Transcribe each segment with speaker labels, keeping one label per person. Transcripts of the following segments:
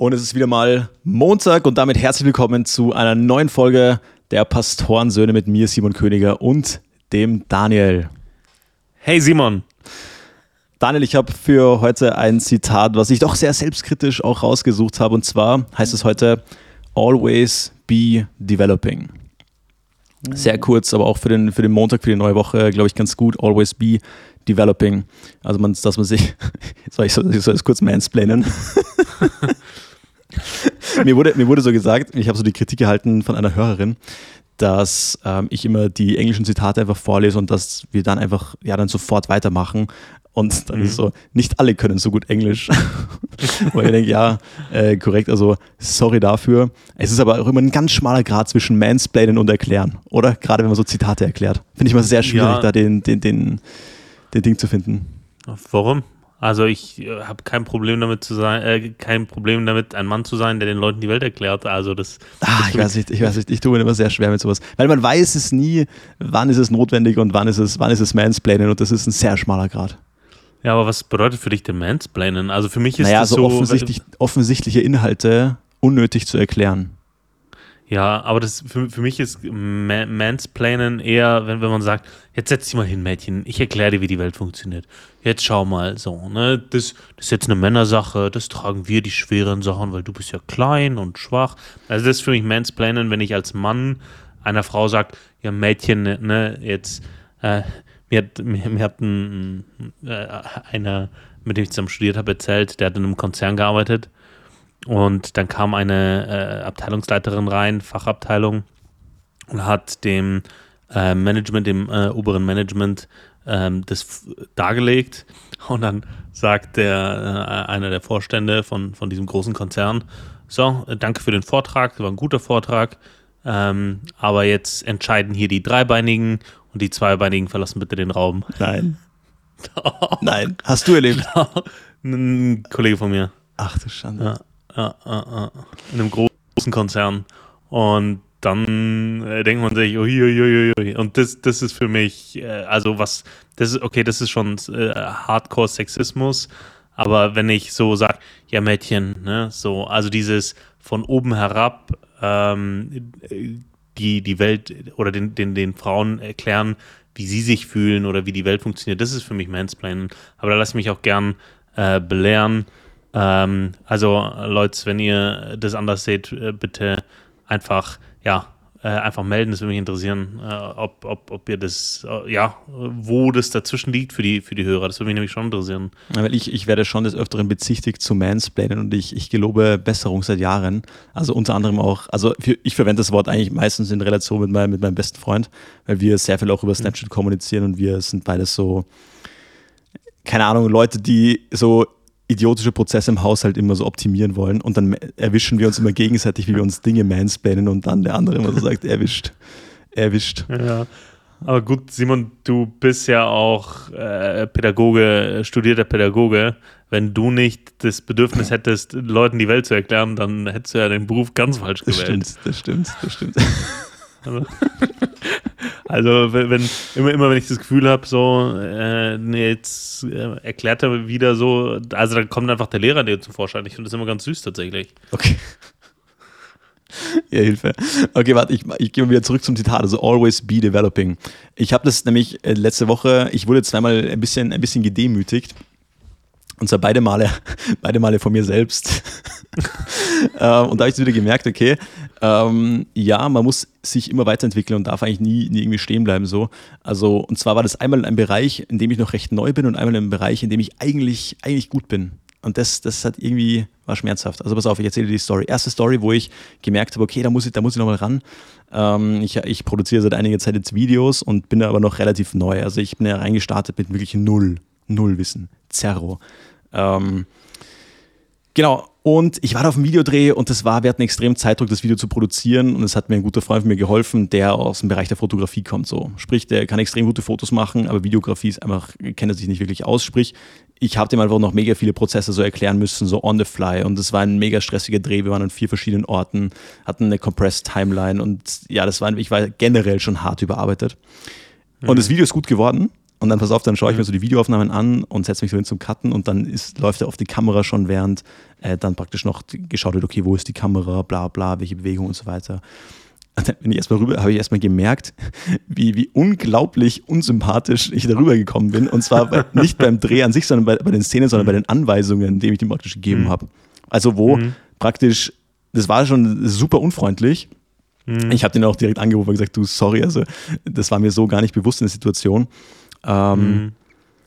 Speaker 1: Und es ist wieder mal Montag und damit herzlich willkommen zu einer neuen Folge der Pastorensöhne mit mir, Simon Königer und dem Daniel.
Speaker 2: Hey Simon.
Speaker 1: Daniel, ich habe für heute ein Zitat, was ich doch sehr selbstkritisch auch rausgesucht habe. Und zwar heißt es heute, Always be developing. Sehr kurz, aber auch für den, für den Montag, für die neue Woche, glaube ich, ganz gut. Always be developing. Also, man, dass man sich, soll ich, soll, ich soll es kurz mansplainen? mir, wurde, mir wurde so gesagt, ich habe so die Kritik gehalten von einer Hörerin, dass ähm, ich immer die englischen Zitate einfach vorlese und dass wir dann einfach ja dann sofort weitermachen. Und dann mhm. ist so, nicht alle können so gut Englisch. Wo ich denke, ja, äh, korrekt, also sorry dafür. Es ist aber auch immer ein ganz schmaler Grad zwischen Mansplainen und Erklären, oder? Gerade wenn man so Zitate erklärt. Finde ich mal sehr schwierig, ja. da den, den, den, den Ding zu finden.
Speaker 2: Warum? Also ich äh, habe kein Problem damit zu sein, äh, kein Problem damit, ein Mann zu sein, der den Leuten die Welt erklärt. Also das.
Speaker 1: Ah, ich weiß nicht, ich weiß nicht, ich tue mir immer sehr schwer mit sowas. Weil man weiß es nie, wann ist es notwendig und wann ist es, wann ist es Mansplainen und das ist ein sehr schmaler Grad.
Speaker 2: Ja, aber was bedeutet für dich denn Mansplainen? Also für mich ist
Speaker 1: naja,
Speaker 2: das
Speaker 1: so, so offensichtlich, offensichtliche Inhalte unnötig zu erklären.
Speaker 2: Ja, aber das für, für mich ist Mansplainen eher, wenn, wenn man sagt, jetzt setz dich mal hin, Mädchen, ich erkläre dir, wie die Welt funktioniert. Jetzt schau mal, so, ne, das, das ist jetzt eine Männersache, das tragen wir die schweren Sachen, weil du bist ja klein und schwach. Also das ist für mich Mansplainen, wenn ich als Mann einer Frau sage, ja, Mädchen, ne, jetzt, äh, mir hat, mir, mir hat ein, äh, einer, mit dem ich zusammen studiert habe, erzählt, der hat in einem Konzern gearbeitet und dann kam eine äh, Abteilungsleiterin rein, Fachabteilung, und hat dem äh, Management, dem äh, oberen Management, ähm, das dargelegt. Und dann sagt der, äh, einer der Vorstände von, von diesem großen Konzern, so, danke für den Vortrag, war ein guter Vortrag, ähm, aber jetzt entscheiden hier die Dreibeinigen und die Zweibeinigen verlassen bitte den Raum.
Speaker 1: Nein. Nein. Hast du erlebt?
Speaker 2: ein Kollege von mir.
Speaker 1: Ach du Schande.
Speaker 2: Ja in einem großen Konzern. Und dann äh, denkt man sich, uiuiuiui. Und das, das ist für mich, äh, also was, das ist, okay, das ist schon äh, Hardcore-Sexismus. Aber wenn ich so sage, ja, Mädchen, ne, so, also dieses von oben herab, ähm, die, die Welt oder den, den, den Frauen erklären, wie sie sich fühlen oder wie die Welt funktioniert, das ist für mich Mansplaining. Aber da lasse ich mich auch gern äh, belehren. Ähm, also Leute, wenn ihr das anders seht, äh, bitte einfach, ja, äh, einfach melden. Das würde mich interessieren, äh, ob, ob, ob ihr das, ja, wo das dazwischen liegt für die, für die Hörer. Das würde mich nämlich schon interessieren.
Speaker 1: Weil ich, ich werde schon des Öfteren bezichtigt zu Mansplainen und ich, ich gelobe Besserung seit Jahren. Also unter anderem auch, also für, ich verwende das Wort eigentlich meistens in Relation mit, mein, mit meinem besten Freund, weil wir sehr viel auch über Snapchat mhm. kommunizieren und wir sind beides so, keine Ahnung, Leute, die so idiotische Prozesse im Haushalt immer so optimieren wollen und dann erwischen wir uns immer gegenseitig, wie wir uns Dinge mansplainen und dann der andere immer so sagt, erwischt, erwischt.
Speaker 2: Ja. Aber gut, Simon, du bist ja auch äh, Pädagoge, studierter Pädagoge. Wenn du nicht das Bedürfnis hättest, Leuten die Welt zu erklären, dann hättest du ja den Beruf ganz falsch gewählt.
Speaker 1: Das stimmt, das stimmt, das stimmt.
Speaker 2: Also, also wenn, immer, immer wenn ich das Gefühl habe, so, äh, nee, jetzt äh, erklärt er wieder so, also dann kommt einfach der Lehrer dir zum Vorschein. Ich finde das immer ganz süß tatsächlich.
Speaker 1: Okay. Ja, Hilfe. Okay, warte, ich, ich gehe mal wieder zurück zum Zitat, also always be developing. Ich habe das nämlich äh, letzte Woche, ich wurde zweimal ein bisschen, ein bisschen gedemütigt. Und zwar beide Male, beide Male von mir selbst. ähm, und da habe ich wieder gemerkt, okay, ähm, ja, man muss sich immer weiterentwickeln und darf eigentlich nie, nie irgendwie stehen bleiben. So. Also, und zwar war das einmal in einem Bereich, in dem ich noch recht neu bin und einmal in einem Bereich, in dem ich eigentlich, eigentlich gut bin. Und das, das hat irgendwie, war schmerzhaft. Also pass auf, ich erzähle dir die Story. Erste Story, wo ich gemerkt habe, okay, da muss ich, da muss ich nochmal ran. Ähm, ich, ich produziere seit einiger Zeit jetzt Videos und bin da aber noch relativ neu. Also ich bin ja reingestartet mit wirklich null, null Wissen. Zerro. Ähm, genau, und ich war da auf dem Videodreh und das war, wir hatten extrem Zeitdruck, das Video zu produzieren und es hat mir ein guter Freund von mir geholfen, der aus dem Bereich der Fotografie kommt. So. Sprich, der kann extrem gute Fotos machen, aber Videografie ist einfach, kennt er sich nicht wirklich aus. Sprich, ich habe dem einfach noch mega viele Prozesse so erklären müssen, so on the fly. Und es war ein mega stressiger Dreh. Wir waren an vier verschiedenen Orten, hatten eine compressed Timeline und ja, das war, ich war generell schon hart überarbeitet. Und mhm. das Video ist gut geworden, und dann pass auf, dann schaue ich mir so die Videoaufnahmen an und setze mich so hin zum Cutten und dann ist, läuft er auf die Kamera schon, während äh, dann praktisch noch geschaut wird, okay, wo ist die Kamera, bla bla, welche Bewegung und so weiter. Und dann bin ich erstmal rüber, habe ich erstmal gemerkt, wie, wie unglaublich unsympathisch ich darüber gekommen bin. Und zwar bei, nicht beim Dreh an sich, sondern bei, bei den Szenen, sondern bei den Anweisungen, die ich ihm praktisch gegeben
Speaker 2: Mhm.
Speaker 1: habe. Also wo
Speaker 2: Mhm.
Speaker 1: praktisch, das war schon super unfreundlich.
Speaker 2: Mhm.
Speaker 1: Ich habe den auch direkt angerufen und gesagt, du, sorry, also das war mir so gar nicht bewusst in der Situation. Ähm,
Speaker 2: Mhm.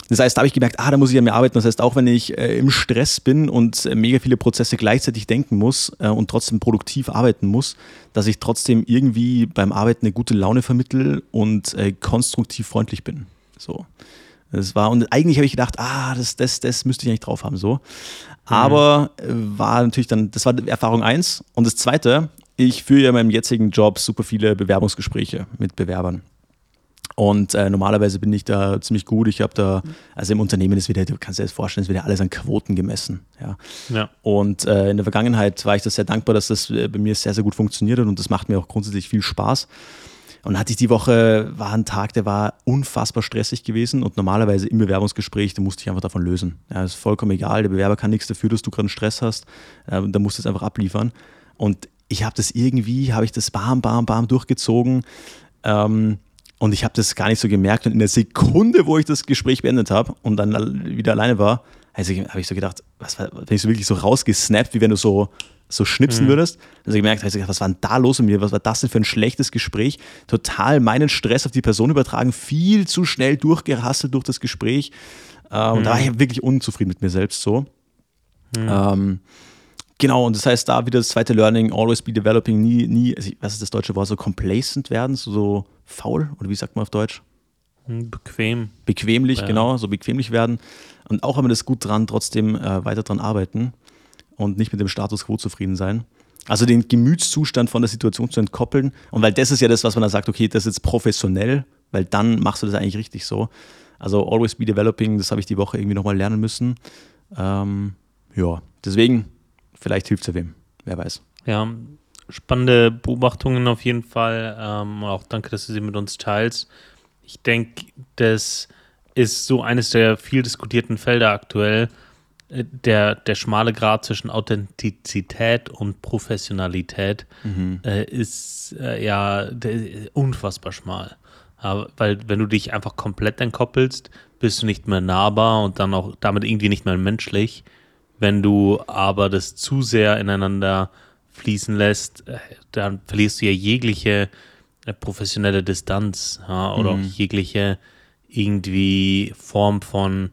Speaker 1: Das heißt, da habe ich gemerkt, ah, da muss ich an mir arbeiten. Das heißt, auch wenn ich äh, im Stress bin und äh, mega viele Prozesse gleichzeitig denken muss äh, und trotzdem produktiv arbeiten muss, dass ich trotzdem irgendwie beim Arbeiten eine gute Laune vermittel und äh, konstruktiv freundlich bin. So. Das war, und eigentlich habe ich gedacht, ah, das, das, das müsste ich eigentlich drauf haben, so. Aber äh, war natürlich dann, das war Erfahrung eins. Und das zweite, ich führe ja in meinem jetzigen Job super viele Bewerbungsgespräche mit Bewerbern. Und äh, normalerweise bin ich da ziemlich gut. Ich habe da, also im Unternehmen ist wieder, du kannst dir das vorstellen, ist wieder alles an Quoten gemessen. Ja.
Speaker 2: Ja.
Speaker 1: Und äh, in der Vergangenheit war ich das sehr dankbar, dass das äh, bei mir sehr, sehr gut funktioniert hat und das macht mir auch grundsätzlich viel Spaß. Und dann hatte ich die Woche, war ein Tag, der war unfassbar stressig gewesen und normalerweise im Bewerbungsgespräch, da musste ich einfach davon lösen. Ja, ist vollkommen egal, der Bewerber kann nichts dafür, dass du gerade einen Stress hast, äh, da musst du es einfach abliefern. Und ich habe das irgendwie, habe ich das bam, bam, bam durchgezogen ähm, und ich habe das gar nicht so gemerkt und in der Sekunde, wo ich das Gespräch beendet habe und dann wieder alleine war, also habe ich so gedacht, was war, bin ich so wirklich so rausgesnappt, wie wenn du so so schnipsen würdest. Dann habe ich gemerkt, hab ich gesagt, was war denn da los mit mir? Was war das denn für ein schlechtes Gespräch? Total meinen Stress auf die Person übertragen, viel zu schnell durchgerasselt durch das Gespräch. Äh, Und da war ich wirklich unzufrieden mit mir selbst so. Ähm, genau, und das heißt, da wieder das zweite Learning, always be developing, nie, nie, also was ist das deutsche Wort, so complacent werden, so, so faul, oder wie sagt man auf Deutsch?
Speaker 2: Hm, Bequem.
Speaker 1: bequemlich,
Speaker 2: Ja.
Speaker 1: genau, so bequemlich werden und auch immer das gut dran, trotzdem äh, weiter dran arbeiten und nicht mit dem Status quo zufrieden sein. Also den Gemütszustand von der Situation zu entkoppeln und weil das ist ja das, was man da sagt, okay, das ist jetzt professionell, weil dann machst du das eigentlich richtig so. Also always be developing, das habe ich die Woche irgendwie nochmal lernen müssen. Ähm, ja, deswegen, vielleicht hilft es ja wem, wer weiß.
Speaker 2: Ja, spannende Beobachtungen auf jeden Fall. Ähm, auch danke, dass du sie mit uns teilst. Ich denke, das ist so eines der viel diskutierten Felder aktuell. Äh, Der, der schmale Grad zwischen Authentizität und Professionalität äh, ist äh, ja ist unfassbar schmal. Aber, weil wenn du dich einfach komplett entkoppelst, bist du nicht mehr nahbar und dann auch damit irgendwie nicht mehr menschlich. Wenn du aber das zu sehr ineinander fließen lässt, äh, dann verlierst du ja jegliche äh, professionelle Distanz ja, oder auch jegliche irgendwie Form von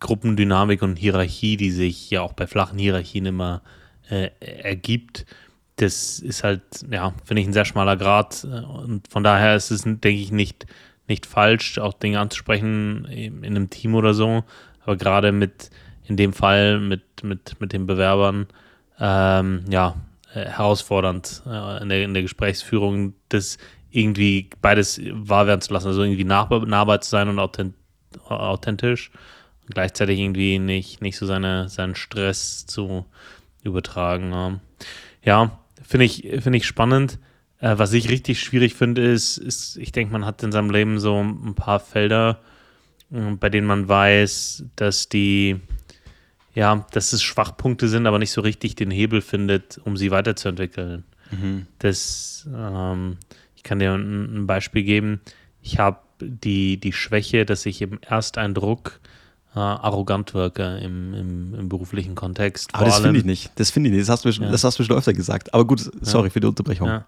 Speaker 2: Gruppendynamik und Hierarchie, die sich ja auch bei flachen Hierarchien immer äh, ergibt. Das ist halt, ja, finde ich ein sehr schmaler Grad. äh, Und von daher ist es, denke ich, nicht, nicht falsch, auch Dinge anzusprechen in in einem Team oder so. Aber gerade mit, in dem Fall mit, mit, mit den Bewerbern, ähm, ja, herausfordernd äh, in, der, in der Gesprächsführung, das irgendwie beides wahr werden zu lassen. Also irgendwie nahbar, zu sein und authent, authentisch und gleichzeitig irgendwie nicht, nicht so seine, seinen Stress zu übertragen. Ja, ja finde ich, finde ich spannend. Äh, was ich richtig schwierig finde, ist, ist, ich denke, man hat in seinem Leben so ein paar Felder, äh, bei denen man weiß, dass die, ja, dass es Schwachpunkte sind, aber nicht so richtig den Hebel findet, um sie weiterzuentwickeln. Das, ähm, ich kann dir ein, ein Beispiel geben. Ich habe die, die Schwäche, dass ich im Ersteindruck äh, arrogant wirke im, im, im beruflichen Kontext.
Speaker 1: Aber
Speaker 2: Vor
Speaker 1: das finde ich nicht. Das finde ich nicht. Das hast, du
Speaker 2: Ja.
Speaker 1: das hast du schon öfter gesagt. Aber gut, sorry für die Unterbrechung.
Speaker 2: Ja.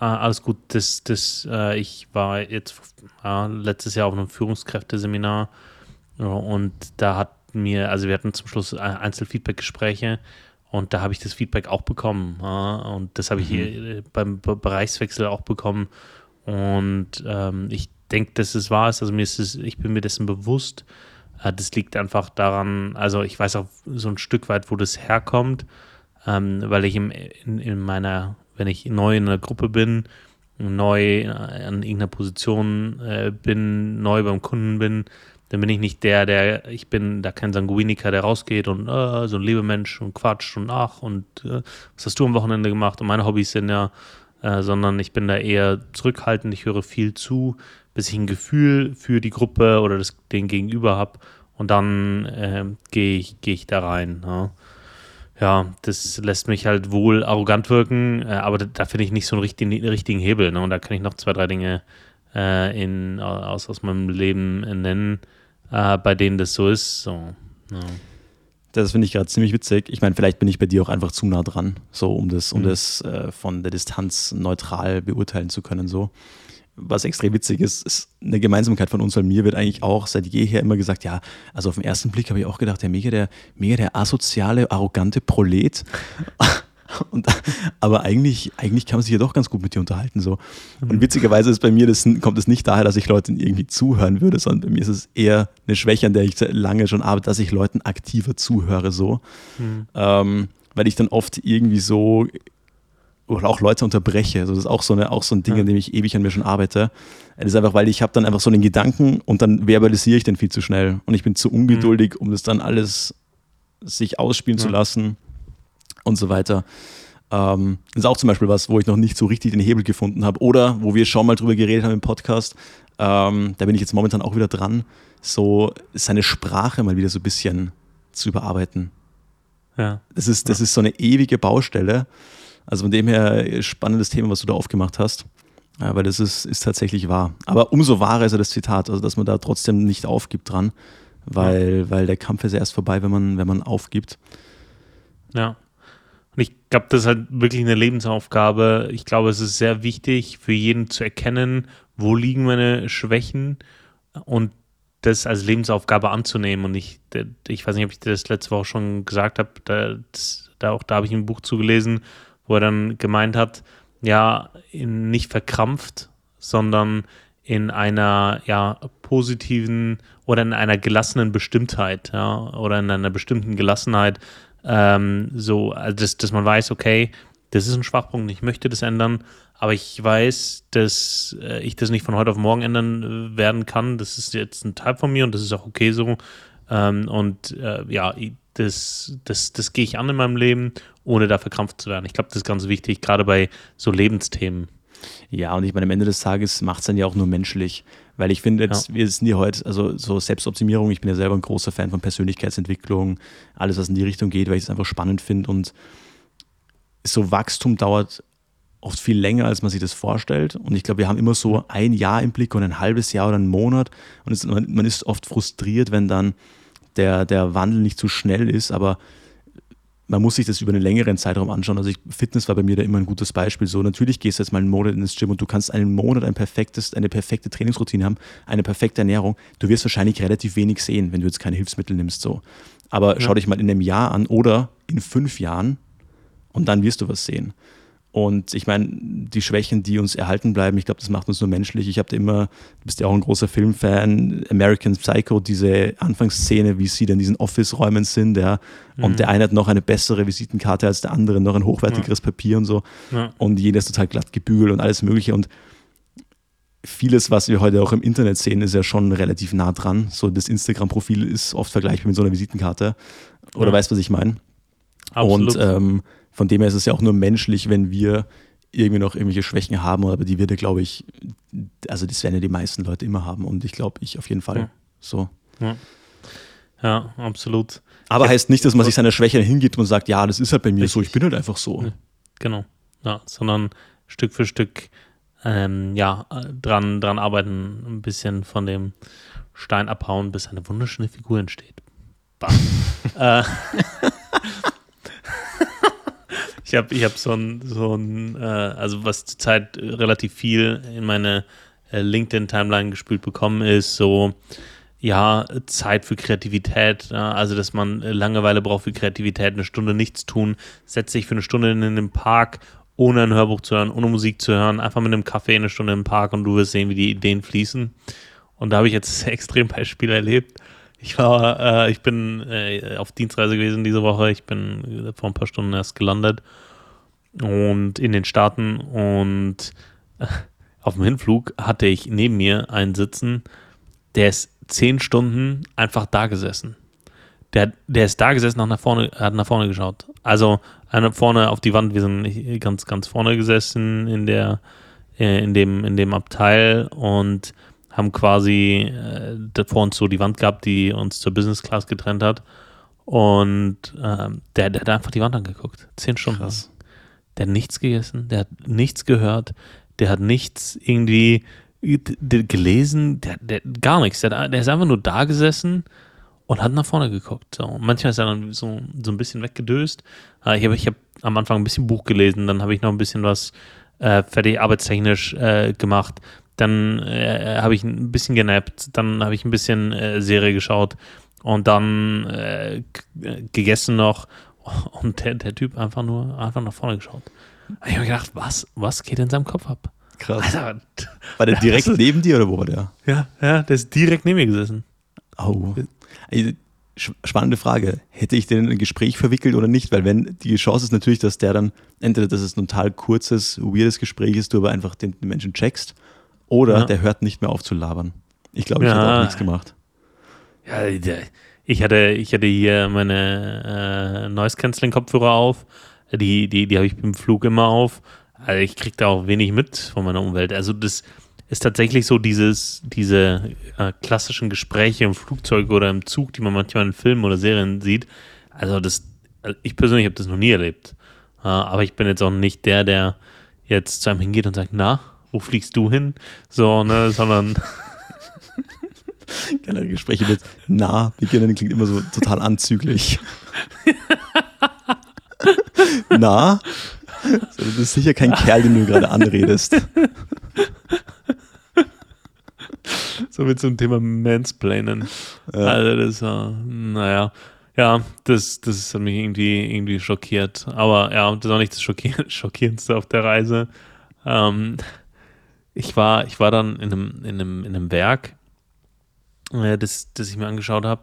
Speaker 2: Ah, alles gut. Das, das, äh, ich war jetzt äh, letztes Jahr auf einem Führungskräfteseminar ja, und da hat mir, also wir hatten zum Schluss äh, Einzelfeedback-Gespräche und da habe ich das Feedback auch bekommen. ja, und das habe ich hier äh, beim Be Bereichswechsel auch bekommen. Und ähm, ich denke, dass es wahr ist. Also mir ist es, ich bin mir dessen bewusst. Äh, das liegt einfach daran, also ich weiß auch so ein Stück weit, wo das herkommt, ähm, weil ich im, in, in meiner, wenn ich neu in einer Gruppe bin, neu an irgendeiner Position äh, bin, neu beim Kunden bin, dann bin ich nicht der, der, ich bin da kein Sanguiniker, der rausgeht und äh, so ein Lebemensch und quatscht und ach und äh, was hast du am Wochenende gemacht und meine Hobbys sind ja, äh, sondern ich bin da eher zurückhaltend, ich höre viel zu, bis ich ein Gefühl für die Gruppe oder das, den Gegenüber habe und dann äh, gehe ich, geh ich da rein. Ja. ja. das lässt mich halt wohl arrogant wirken, äh, aber da, da finde ich nicht so einen richtigen, richtigen Hebel. Ne? Und da kann ich noch zwei, drei Dinge äh, in, aus, aus meinem Leben nennen, äh, bei denen das so ist. So, ja.
Speaker 1: Das finde ich gerade ziemlich witzig. Ich meine, vielleicht bin ich bei dir auch einfach zu nah dran, so um das, um mhm. das äh, von der Distanz neutral beurteilen zu können. So was extrem witzig ist, ist eine Gemeinsamkeit von uns, weil mir wird eigentlich auch seit jeher immer gesagt, ja, also auf den ersten Blick habe ich auch gedacht, der mega der, mega der asoziale, arrogante Prolet. Und, aber eigentlich, eigentlich kann man sich ja doch ganz gut mit dir unterhalten. So. Und mhm. witzigerweise ist bei mir, das, kommt es nicht daher, dass ich Leuten irgendwie zuhören würde, sondern bei mir ist es eher eine Schwäche, an der ich lange schon arbeite, dass ich Leuten aktiver zuhöre. So. Mhm. Ähm, weil ich dann oft irgendwie so oder auch Leute unterbreche. Also das ist auch so, eine, auch so ein Ding, ja. an dem ich ewig an mir schon arbeite. Das ist einfach, weil ich habe dann einfach so einen Gedanken und dann verbalisiere ich den viel zu schnell. Und ich bin zu ungeduldig, mhm. um das dann alles sich ausspielen ja. zu lassen und so weiter. Ähm, das ist auch zum Beispiel was, wo ich noch nicht so richtig den Hebel gefunden habe. Oder wo wir schon mal drüber geredet haben im Podcast. Ähm, da bin ich jetzt momentan auch wieder dran, so seine Sprache mal wieder so ein bisschen zu überarbeiten. Ja. Das ist, das ist so eine ewige Baustelle. Also von dem her spannendes Thema, was du da aufgemacht hast. Ja, weil das ist, ist tatsächlich wahr. Aber umso wahrer ist ja das Zitat, also dass man da trotzdem nicht aufgibt dran, weil, ja. weil der Kampf ist erst vorbei, wenn man, wenn man aufgibt.
Speaker 2: Ja. Glaube, das ist halt wirklich eine Lebensaufgabe. Ich glaube, es ist sehr wichtig für jeden zu erkennen, wo liegen meine Schwächen und das als Lebensaufgabe anzunehmen. Und ich, ich weiß nicht, ob ich das letzte Woche schon gesagt habe, da, da auch da habe ich ein Buch zugelesen, wo er dann gemeint hat, ja, nicht verkrampft, sondern in einer ja, positiven oder in einer gelassenen Bestimmtheit, ja, oder in einer bestimmten Gelassenheit, ähm, so, also dass, dass man weiß, okay, das ist ein Schwachpunkt, ich möchte das ändern, aber ich weiß, dass äh, ich das nicht von heute auf morgen ändern äh, werden kann. Das ist jetzt ein Teil von mir und das ist auch okay so. Ähm, und äh, ja, das, das, das gehe ich an in meinem Leben, ohne da verkrampft zu werden. Ich glaube, das ist ganz wichtig, gerade bei so Lebensthemen.
Speaker 1: Ja, und ich meine, am Ende des Tages macht es dann ja auch nur menschlich. Weil ich finde, jetzt, ja. wir sind hier heute, also so Selbstoptimierung, ich bin ja selber ein großer Fan von Persönlichkeitsentwicklung, alles, was in die Richtung geht, weil ich es einfach spannend finde. Und so Wachstum dauert oft viel länger, als man sich das vorstellt. Und ich glaube, wir haben immer so ein Jahr im Blick und ein halbes Jahr oder einen Monat. Und es, man, man ist oft frustriert, wenn dann der, der Wandel nicht zu schnell ist, aber man muss sich das über einen längeren Zeitraum anschauen. Also ich, Fitness war bei mir da immer ein gutes Beispiel. So, natürlich gehst du jetzt mal einen Monat ins Gym und du kannst einen Monat ein perfektes, eine perfekte Trainingsroutine haben, eine perfekte Ernährung. Du wirst wahrscheinlich relativ wenig sehen, wenn du jetzt keine Hilfsmittel nimmst. So. Aber ja. schau dich mal in einem Jahr an oder in fünf Jahren und dann wirst du was sehen. Und ich meine, die Schwächen, die uns erhalten bleiben, ich glaube, das macht uns nur menschlich. Ich habe immer, du bist ja auch ein großer Filmfan, American Psycho, diese Anfangsszene, wie sie dann in diesen Office-Räumen sind, ja. Mhm. Und der eine hat noch eine bessere Visitenkarte als der andere, noch ein hochwertigeres ja. Papier und so. Ja. Und jeder ist total glatt gebügelt und alles Mögliche. Und vieles, was wir heute auch im Internet sehen, ist ja schon relativ nah dran. So das Instagram-Profil ist oft vergleichbar mit so einer Visitenkarte. Oder ja. weißt du, was ich meine? Und ähm, von dem her ist es ja auch nur menschlich, wenn wir irgendwie noch irgendwelche Schwächen haben, aber die wird er, glaube ich, also das werden ja die meisten Leute immer haben und ich glaube, ich auf jeden Fall ja. so.
Speaker 2: Ja. ja. absolut.
Speaker 1: Aber heißt nicht, dass man sich seiner Schwäche hingibt und sagt, ja, das ist halt bei mir Richtig. so, ich bin halt einfach so.
Speaker 2: Genau, ja, sondern Stück für Stück ähm, ja, dran, dran arbeiten, ein bisschen von dem Stein abhauen, bis eine wunderschöne Figur entsteht. äh, ich habe ich hab so ein, so ein äh, also was zurzeit relativ viel in meine äh, LinkedIn-Timeline gespült bekommen ist, so ja, Zeit für Kreativität, ja, also dass man Langeweile braucht für Kreativität, eine Stunde nichts tun, setzt sich für eine Stunde in den Park, ohne ein Hörbuch zu hören, ohne Musik zu hören, einfach mit einem Kaffee eine Stunde im Park und du wirst sehen, wie die Ideen fließen. Und da habe ich jetzt ein Extrembeispiel erlebt. Ich war, äh, ich bin äh, auf Dienstreise gewesen diese Woche. Ich bin vor ein paar Stunden erst gelandet und in den Staaten und äh, auf dem Hinflug hatte ich neben mir einen sitzen, der ist zehn Stunden einfach da gesessen. Der, der ist da gesessen, nach vorne, hat nach vorne geschaut. Also vorne auf die Wand, wir sind ganz, ganz vorne gesessen in der, äh, in dem, in dem Abteil und haben quasi äh, vor uns so die Wand gehabt, die uns zur Business Class getrennt hat. Und ähm, der, der hat einfach die Wand angeguckt. Zehn Stunden.
Speaker 1: Krass.
Speaker 2: Der hat nichts gegessen, der hat nichts gehört, der hat nichts irgendwie gelesen, der, der gar nichts. Der, hat- der ist einfach nur da gesessen und hat nach vorne geguckt. So. Manchmal ist er dann so, so ein bisschen weggedöst. Äh, Ich habe ich hab am Anfang ein bisschen Buch gelesen, dann habe ich noch ein bisschen was äh, fertig arbeitstechnisch äh, gemacht. Dann äh, habe ich ein bisschen genappt, dann habe ich ein bisschen äh, Serie geschaut und dann äh, gegessen noch. Und der, der Typ einfach nur einfach nach vorne geschaut. Ich habe mir gedacht, was, was geht in seinem Kopf ab?
Speaker 1: Krass.
Speaker 2: Alter,
Speaker 1: War der direkt neben dir oder wo war der?
Speaker 2: ja, ja, der ist direkt neben mir gesessen.
Speaker 1: Oh. Spannende Frage. Hätte ich den in ein Gespräch verwickelt oder nicht? Weil wenn die Chance ist natürlich, dass der dann entweder, dass es ein total kurzes, weirdes Gespräch ist, du aber einfach den, den Menschen checkst, oder
Speaker 2: Ja.
Speaker 1: der hört nicht mehr auf zu labern. Ich glaube, ich
Speaker 2: Ja.
Speaker 1: hätte auch nichts gemacht.
Speaker 2: Ja, ich hatte, ich hatte hier meine äh, Noise-Canceling-Kopfhörer auf. Die, die, die habe ich beim Flug immer auf. Also ich kriege da auch wenig mit von meiner Umwelt. Also das ist tatsächlich so dieses, diese äh, klassischen Gespräche im Flugzeug oder im Zug, die man manchmal in Filmen oder Serien sieht. Also das, also ich persönlich habe das noch nie erlebt. Äh, aber ich bin jetzt auch nicht der, der jetzt zu einem hingeht und sagt, na, wo fliegst du hin? So, ne, sondern
Speaker 1: Generell Gespräche mit nah beginnen klingt immer so total anzüglich. na? So, das ist sicher kein Kerl, den du gerade anredest.
Speaker 2: So mit zum Thema Mansplainen.
Speaker 1: Ja.
Speaker 2: Also das war, naja, ja, das, das hat mich irgendwie, irgendwie schockiert. Aber ja, das war nicht das Schockier Schockierendste auf der Reise. Ähm, ich, war, ich war dann in einem, in einem, in einem Werk, äh, das, das ich mir angeschaut habe.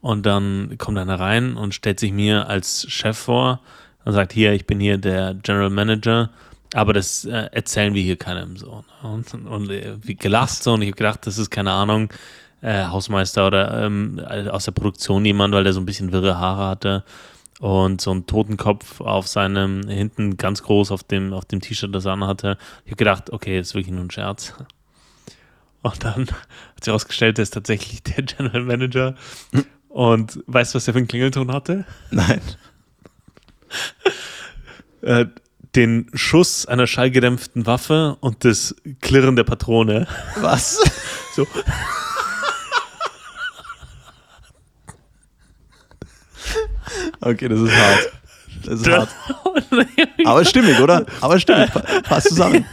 Speaker 2: Und dann kommt einer rein und stellt sich mir als Chef vor und sagt, hier, ich bin hier der General Manager, aber das äh, erzählen wir hier keinem so. ne? Und, und, und äh, wie gelacht so und ich habe gedacht, das ist keine Ahnung, äh, Hausmeister oder ähm, aus der Produktion jemand, weil der so ein bisschen wirre Haare hatte und so einen Totenkopf auf seinem, hinten ganz groß auf dem, auf dem T-Shirt, das er anhatte. Ich habe gedacht, okay, das ist wirklich nur ein Scherz. Und dann hat sich herausgestellt, der ist tatsächlich der General Manager. Und weißt du, was der für einen Klingelton hatte?
Speaker 1: Nein.
Speaker 2: Äh, den Schuss einer schallgedämpften Waffe und das Klirren der Patrone.
Speaker 1: Was?
Speaker 2: So.
Speaker 1: Okay, das ist hart. Das ist hart. Aber stimmig, oder? Aber stimmig. Pa- Passt zusammen.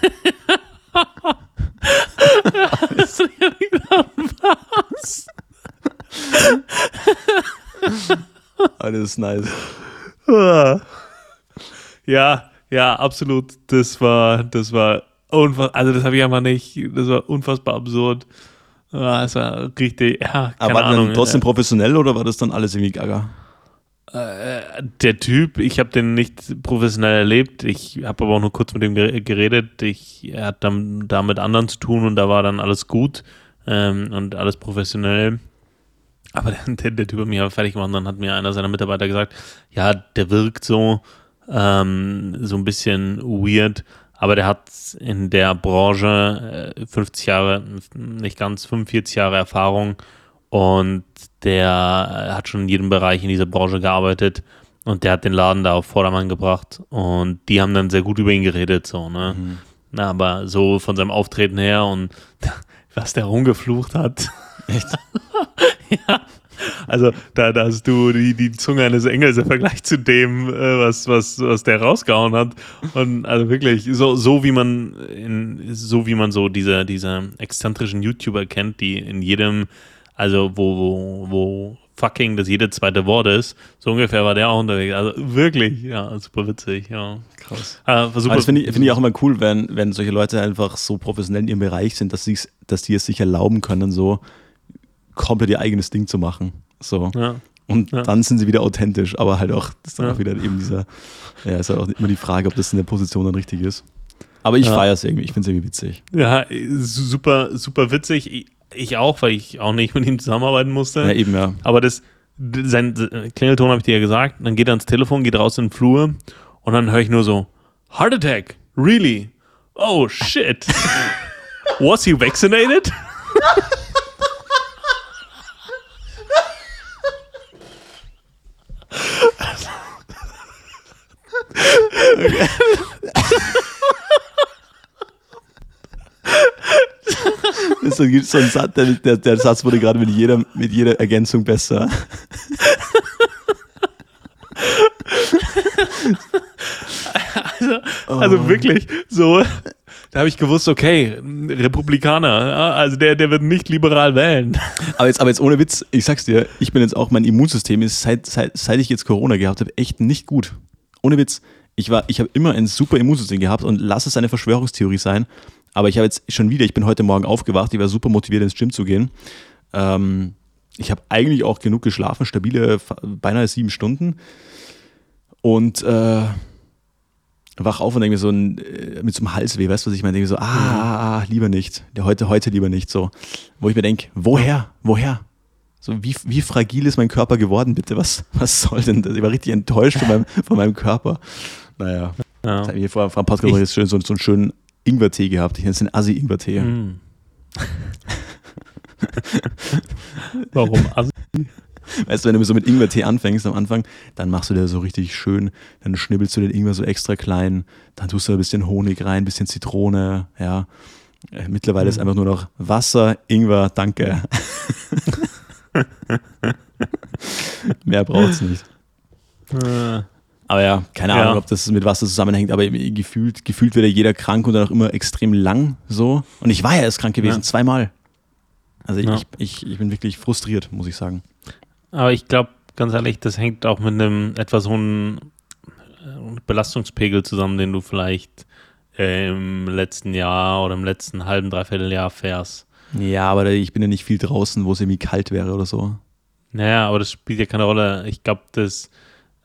Speaker 1: Aber das ist nice.
Speaker 2: Ja, ja, absolut. Das war, das war unfassbar. Also, das habe ich einfach nicht. Das war unfassbar absurd. Ah, Das war richtig, ja, keine
Speaker 1: Aber war das
Speaker 2: Ahnung.
Speaker 1: dann trotzdem professionell oder war das dann alles irgendwie gaga?
Speaker 2: Der Typ, ich habe den nicht professionell erlebt. Ich habe aber auch nur kurz mit ihm gere- geredet. Ich, er hat dann da mit anderen zu tun und da war dann alles gut ähm, und alles professionell. Aber der, der, Typ hat mich aber fertig gemacht und dann hat mir einer seiner Mitarbeiter gesagt, ja, der wirkt so, ähm, so ein bisschen weird, aber der hat in der Branche äh, 50 Jahre, nicht ganz 45 Jahre Erfahrung und der äh, hat schon in jedem Bereich in dieser Branche gearbeitet und der hat den Laden da auf Vordermann gebracht und die haben dann sehr gut über ihn geredet, so, ne? Na, aber so von seinem Auftreten her und was der rumgeflucht hat.
Speaker 1: Echt?
Speaker 2: ja. Also da, da hast du die, die Zunge eines Engels im Vergleich zu dem, äh, was, was, was der rausgehauen hat. Und also wirklich, so, so wie man in, so wie man so diese, diese exzentrischen YouTuber kennt, die in jedem, also wo, wo, wo fucking das jede zweite Wort ist, so ungefähr war der auch unterwegs. Also wirklich, ja, super witzig, ja.
Speaker 1: Krass.
Speaker 2: Äh, super,
Speaker 1: das finde ich, find ich auch immer cool, wenn, wenn solche Leute einfach so professionell in ihrem Bereich sind, dass, sie's- dass die es sich erlauben können, so komplett ihr eigenes Ding zu machen. So.
Speaker 2: ja.
Speaker 1: Und
Speaker 2: Ja.
Speaker 1: dann sind sie wieder authentisch, aber halt auch, das ist dann
Speaker 2: Ja.
Speaker 1: auch wieder eben dieser, ja, ist halt auch immer die Frage, ob das in der Position dann richtig ist. Aber ich
Speaker 2: Ja.
Speaker 1: feiere es irgendwie, ich finde es irgendwie witzig.
Speaker 2: Ja, super, super witzig. Ich, auch, weil ich auch nicht mit ihm zusammenarbeiten musste.
Speaker 1: Ja, eben, ja.
Speaker 2: Aber das, sein Klingelton habe ich dir ja gesagt. Dann geht er ans Telefon, geht raus in den Flur und dann höre ich nur so: Heart Attack, really? Oh shit. Was he vaccinated?
Speaker 1: So ein Satz, der, der, der Satz wurde gerade mit jeder, mit jeder Ergänzung besser.
Speaker 2: Also, also wirklich, so, da habe ich gewusst, okay, Republikaner, also der, der wird nicht liberal wählen.
Speaker 1: Aber jetzt, aber jetzt ohne Witz, ich sag's dir, ich bin jetzt auch, mein Immunsystem ist, seit, seit, seit ich jetzt Corona gehabt habe, echt nicht gut. Ohne Witz. Ich, war, ich habe immer ein super Immunsystem gehabt und lass es eine Verschwörungstheorie sein. Aber ich habe jetzt schon wieder, ich bin heute Morgen aufgewacht, ich war super motiviert ins Gym zu gehen. Ähm, ich habe eigentlich auch genug geschlafen, stabile beinahe sieben Stunden. Und äh, wach auf und denke mir so ein, äh, mit so einem Halsweh, weißt du, was ich meine? Denke so, ah, ah, ah, lieber nicht. Heute, heute lieber nicht. So. Wo ich mir denke, woher? Woher? So, wie, wie fragil ist mein Körper geworden, bitte? Was, was soll denn das? Ich war richtig enttäuscht von meinem, von meinem Körper. Naja. Ja. Jetzt ich vor, vor ein paar Tagen so, so einen schönen Ingwertee gehabt. Ich nenne es den Assi-Ingwertee. Mm.
Speaker 2: Warum Assi?
Speaker 1: Weißt du, wenn du so mit Ingwertee anfängst am Anfang, dann machst du dir so richtig schön, dann schnibbelst du den Ingwer so extra klein, dann tust du ein bisschen Honig rein, ein bisschen Zitrone, ja. Äh, mittlerweile mhm. ist einfach nur noch Wasser, Ingwer, danke. Mehr braucht es nicht. Äh. Aber ja, keine ja. Ahnung, ob das mit Wasser zusammenhängt, aber gefühlt, gefühlt wird ja jeder krank und dann auch immer extrem lang so. Und ich war ja erst krank gewesen, ja. zweimal. Also ich, ja. ich, ich, ich bin wirklich frustriert, muss ich sagen.
Speaker 2: Aber ich glaube, ganz ehrlich, das hängt auch mit einem etwas hohen äh, Belastungspegel zusammen, den du vielleicht äh, im letzten Jahr oder im letzten halben, dreiviertel Jahr fährst.
Speaker 1: Ja, aber ich bin ja nicht viel draußen, wo es irgendwie kalt wäre oder so.
Speaker 2: Naja, aber das spielt ja keine Rolle. Ich glaube, dass,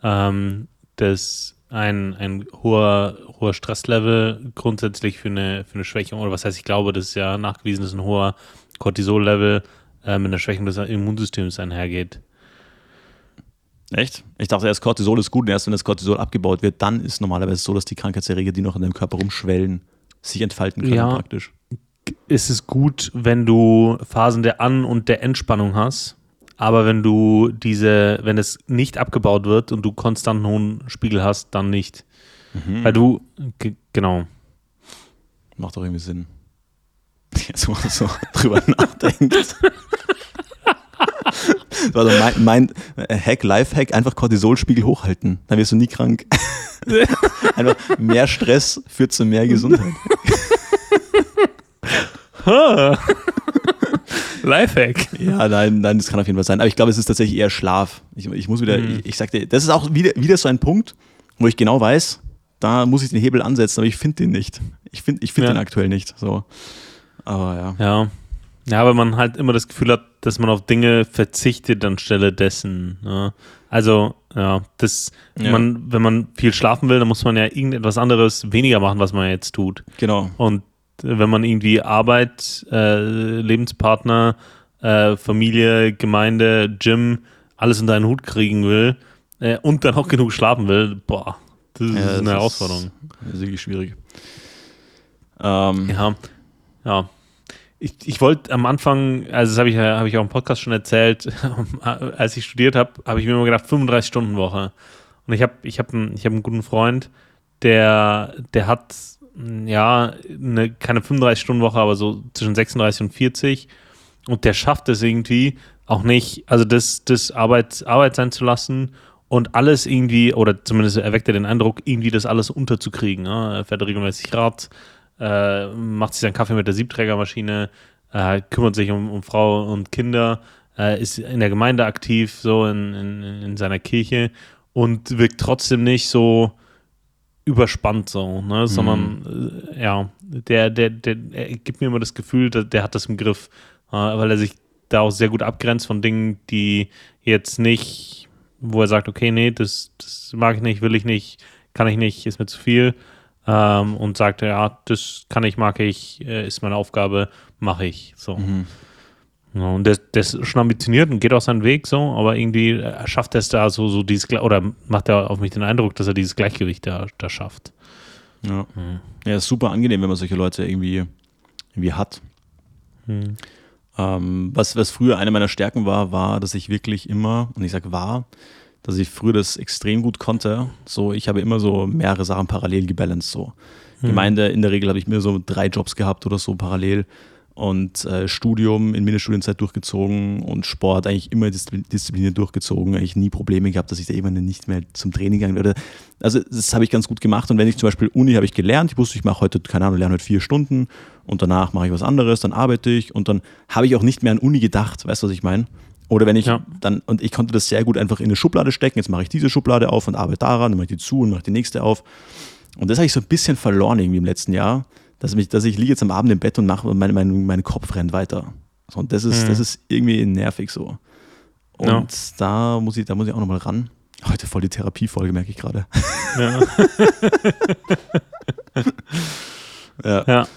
Speaker 2: ähm, dass ein, ein hoher, hoher Stresslevel grundsätzlich für eine, für eine Schwächung, oder was heißt, ich glaube, das ist ja nachgewiesen, dass ein hoher Cortisol-Level äh, mit einer Schwächung des Immunsystems einhergeht.
Speaker 1: Echt? Ich dachte erst, Cortisol ist gut und erst wenn das Cortisol abgebaut wird, dann ist normalerweise so, dass die Krankheitserreger, die noch in deinem Körper rumschwellen, sich entfalten können
Speaker 2: ja,
Speaker 1: praktisch.
Speaker 2: Ist es gut, wenn du Phasen der An- und der Entspannung hast, aber wenn du diese, wenn es nicht abgebaut wird und du konstant einen hohen Spiegel hast, dann nicht. Mhm. Weil du, genau.
Speaker 1: Macht doch irgendwie Sinn. Jetzt, wo man so drüber nachdenkt. Das war so mein, mein äh, Hack, Life-Hack, einfach Cortisolspiegel hochhalten. Dann wirst du nie krank. einfach mehr Stress führt zu mehr Gesundheit.
Speaker 2: Lifehack.
Speaker 1: Ja, nein, nein, das kann auf jeden Fall sein. Aber ich glaube, es ist tatsächlich eher Schlaf. Ich, ich muss wieder, mhm. ich, ich sagte, das ist auch wieder, wieder so ein Punkt, wo ich genau weiß, da muss ich den Hebel ansetzen, aber ich finde den nicht. Ich finde ich find ja. den aktuell nicht. So. Aber ja.
Speaker 2: Ja. Ja, weil man halt immer das Gefühl hat, dass man auf Dinge verzichtet anstelle dessen. Ja. Also, ja, das, ja. Man, wenn man viel schlafen will, dann muss man ja irgendetwas anderes weniger machen, was man jetzt tut.
Speaker 1: Genau.
Speaker 2: Und wenn man irgendwie Arbeit, äh, Lebenspartner, äh, Familie, Gemeinde, Gym, alles in deinen Hut kriegen will äh, und dann auch genug schlafen will, boah, das ist ja, das eine ist, Herausforderung.
Speaker 1: Das ist wirklich schwierig.
Speaker 2: Ähm, ja, ja ich, ich wollte am Anfang, also das habe ich, hab ich auch im Podcast schon erzählt, als ich studiert habe, habe ich mir immer gedacht, 35 Stunden Woche. Und ich habe ich hab einen, hab einen guten Freund, der, der hat ja eine, keine 35 Stunden Woche, aber so zwischen 36 und 40. Und der schafft es irgendwie auch nicht, also das, das Arbeit, Arbeit sein zu lassen und alles irgendwie, oder zumindest erweckt er den Eindruck, irgendwie das alles unterzukriegen. Ja? Er fährt regelmäßig Rad, äh, macht sich seinen Kaffee mit der Siebträgermaschine, äh, kümmert sich um, um, Frau und Kinder, äh, ist in der Gemeinde aktiv, so in, in, in, seiner Kirche und wirkt trotzdem nicht so überspannt so, ne? Mhm. sondern äh, ja, der, der, der, der gibt mir immer das Gefühl, der, der hat das im Griff, äh, weil er sich da auch sehr gut abgrenzt von Dingen, die jetzt nicht, wo er sagt, okay, nee, das, das mag ich nicht, will ich nicht, kann ich nicht, ist mir zu viel, ähm, und sagte, ja, das kann ich, mag ich, äh, ist meine Aufgabe, mache ich. So. Mhm. Ja, und der, der, ist schon ambitioniert und geht auch seinen Weg so, aber irgendwie äh, schafft er es da so, so dieses, oder macht er auf mich den Eindruck, dass er dieses Gleichgewicht da, da schafft.
Speaker 1: Ja. Mhm. ja, ist super angenehm, wenn man solche Leute irgendwie, irgendwie hat. Mhm. Ähm, was, was früher eine meiner Stärken war, war, dass ich wirklich immer, und ich sage war, dass ich früher das extrem gut konnte. So, ich habe immer so mehrere Sachen parallel gebalanced. So.
Speaker 2: Hm.
Speaker 1: Gemeinde, in der Regel habe ich mir so drei Jobs gehabt oder so parallel und äh, Studium in Mindeststudienzeit durchgezogen und Sport eigentlich immer diszipliniert durchgezogen, eigentlich nie Probleme gehabt, dass ich da irgendwann nicht mehr zum Training gegangen würde. Also das habe ich ganz gut gemacht und wenn ich zum Beispiel Uni habe ich gelernt, ich wusste, ich mache heute, keine Ahnung, lerne heute vier Stunden und danach mache ich was anderes, dann arbeite ich und dann habe ich auch nicht mehr an Uni gedacht, weißt du, was ich meine? Oder wenn ich ja. dann, und ich konnte das sehr gut einfach in eine Schublade stecken, jetzt mache ich diese Schublade auf und arbeite daran, dann mache ich die zu und mache die nächste auf. Und das habe ich so ein bisschen verloren irgendwie im letzten Jahr dass, mich, dass ich liege jetzt am Abend im Bett und mache, mein, mein, mein Kopf rennt weiter. So, und das ist, mhm. das ist irgendwie nervig so. Und ja. da, muss ich, da muss ich auch nochmal ran. Heute voll die Therapiefolge, merke ich gerade. Ja. ja. ja.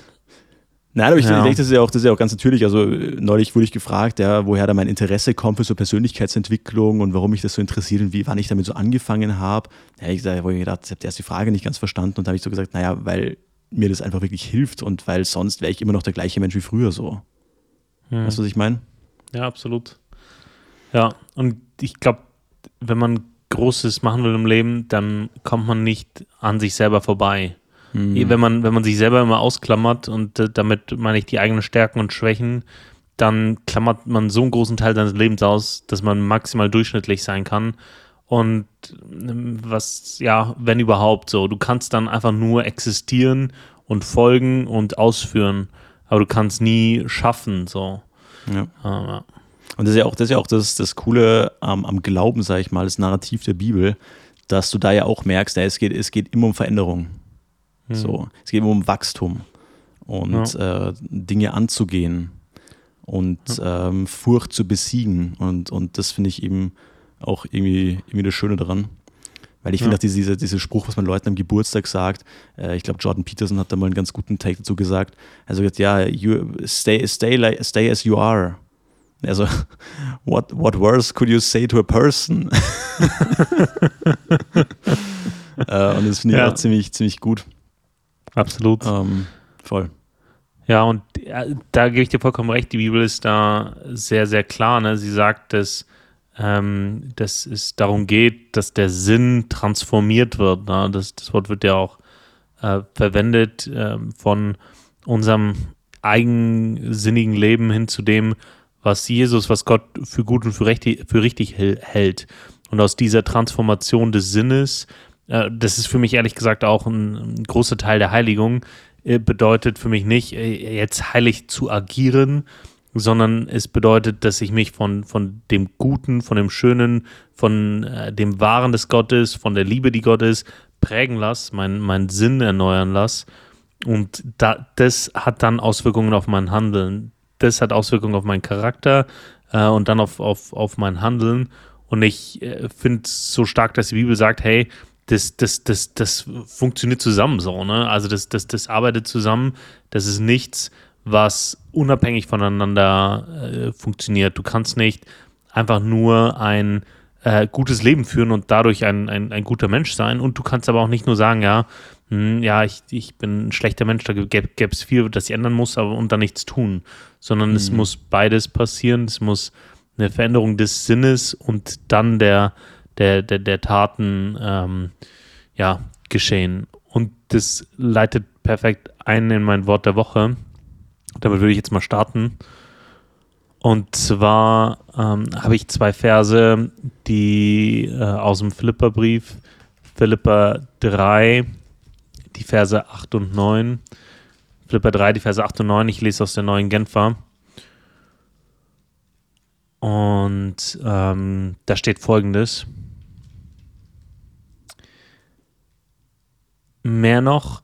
Speaker 1: Nein, aber ich, ja. denke, das ist ja auch, das ist ja auch ganz natürlich. Also neulich wurde ich gefragt, ja, woher da mein Interesse kommt für so Persönlichkeitsentwicklung und warum mich das so interessiert und wie, wann ich damit so angefangen habe. Ja, ich sage, wo ich gedacht, ich habe erst die Frage nicht ganz verstanden und da habe ich so gesagt, naja, weil mir das einfach wirklich hilft und weil sonst wäre ich immer noch der gleiche Mensch wie früher so. Hm. Weißt du, was ich meine?
Speaker 2: Ja, absolut. Ja, und ich glaube, wenn man Großes machen will im Leben, dann kommt man nicht an sich selber vorbei. Hm. Wenn, man, wenn man sich selber immer ausklammert und äh, damit meine ich die eigenen Stärken und Schwächen, dann klammert man so einen großen Teil seines Lebens aus, dass man maximal durchschnittlich sein kann und ähm, was, ja, wenn überhaupt so. Du kannst dann einfach nur existieren und folgen und ausführen, aber du kannst nie schaffen, so.
Speaker 1: Ja. Ähm, ja. Und das ist ja auch das, ist ja auch das, das Coole ähm, am Glauben, sag ich mal, das Narrativ der Bibel, dass du da ja auch merkst, ja, es, geht, es geht immer um Veränderung. Mhm. So, es geht immer um Wachstum und ja. äh, Dinge anzugehen und ähm, Furcht zu besiegen. Und, und das finde ich eben auch irgendwie, irgendwie das Schöne daran. Weil ich ja. finde auch diese, dieser Spruch, was man Leuten am Geburtstag sagt, äh, ich glaube, Jordan Peterson hat da mal einen ganz guten Take dazu gesagt. Also gesagt, ja, you stay, stay, like, stay as you are. Also, what, what worse could you say to a person? äh, und das finde ich ja. auch ziemlich, ziemlich gut.
Speaker 2: Absolut.
Speaker 1: Ähm, voll.
Speaker 2: Ja, und äh, da gebe ich dir vollkommen recht, die Bibel ist da sehr, sehr klar. Ne? Sie sagt, dass ähm, dass es darum geht, dass der Sinn transformiert wird. Ne? Das, das Wort wird ja auch äh, verwendet äh, von unserem eigensinnigen Leben hin zu dem, was Jesus, was Gott für gut und für richtig, für richtig hält. Und aus dieser Transformation des Sinnes, äh, das ist für mich ehrlich gesagt auch ein, ein großer Teil der Heiligung, äh, bedeutet für mich nicht, äh, jetzt heilig zu agieren, sondern es bedeutet, dass ich mich von, von dem Guten, von dem Schönen, von äh, dem Wahren des Gottes, von der Liebe, die Gott ist, prägen lasse, meinen mein Sinn erneuern lasse. Und da, das hat dann Auswirkungen auf mein Handeln. Das hat Auswirkungen auf meinen Charakter äh, und dann auf, auf, auf mein Handeln. Und ich äh, finde es so stark, dass die Bibel sagt, hey, das, das, das, das funktioniert zusammen so, ne? Also das, das, das arbeitet zusammen. Das ist nichts, was unabhängig voneinander äh, funktioniert. Du kannst nicht einfach nur ein äh, gutes Leben führen und dadurch ein, ein, ein, guter Mensch sein. Und du kannst aber auch nicht nur sagen, ja, mh, hm, ja, ich, ich bin ein schlechter Mensch, da gäbe es viel, das ich ändern muss, aber und dann nichts tun. Sondern mhm. es muss beides passieren. Es muss eine Veränderung des Sinnes und dann der, der, der, der Taten ähm, ja, geschehen. Und das leitet perfekt ein in mein Wort der Woche. Damit würde ich jetzt mal starten. Und zwar ähm, habe ich zwei Verse, die äh, aus dem Philipperbrief, Philipper 3, die Verse 8 und 9. Philipper 3, die Verse 8 und 9. Ich lese aus der neuen Genfer. Und ähm, da steht folgendes. Mehr noch,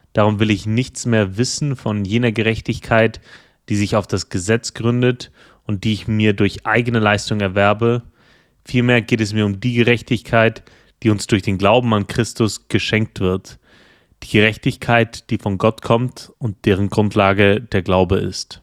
Speaker 2: Darum will ich nichts mehr wissen von jener Gerechtigkeit, die sich auf das Gesetz gründet und die ich mir durch eigene Leistung erwerbe. Vielmehr geht es mir um die Gerechtigkeit, die uns durch den Glauben an Christus geschenkt wird. Die Gerechtigkeit, die von Gott kommt und deren Grundlage der Glaube ist.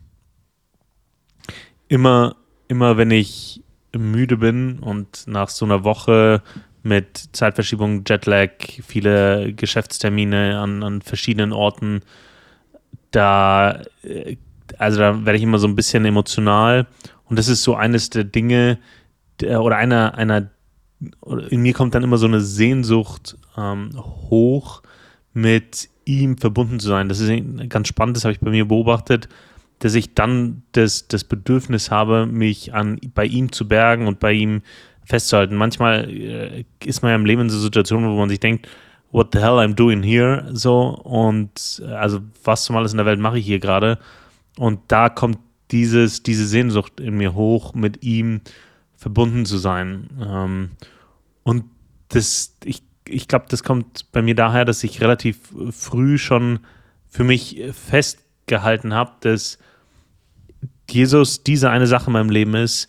Speaker 2: Immer, immer wenn ich müde bin und nach so einer Woche mit Zeitverschiebung, Jetlag, viele Geschäftstermine an, an verschiedenen Orten, da, äh, also da werde ich immer so ein bisschen emotional. Und das ist so eines der Dinge, der, oder einer, einer, in mir kommt dann immer so eine Sehnsucht ähm, hoch, mit ihm verbunden zu sein. Das ist ganz spannend, das habe ich bei mir beobachtet, dass ich dann das, das Bedürfnis habe, mich an, bei ihm zu bergen und bei ihm festzuhalten. Manchmal äh, ist man ja im Leben in so Situationen, wo man sich denkt, what the hell I'm doing here, so. Und äh, also was zum alles in der Welt mache ich hier gerade? Und da kommt dieses, diese Sehnsucht in mir hoch, mit ihm verbunden zu sein. Ähm, und das, ich, ich glaube, das kommt bei mir daher, dass ich relativ früh schon für mich festgehalten habe, dass Jesus diese eine Sache in meinem Leben ist,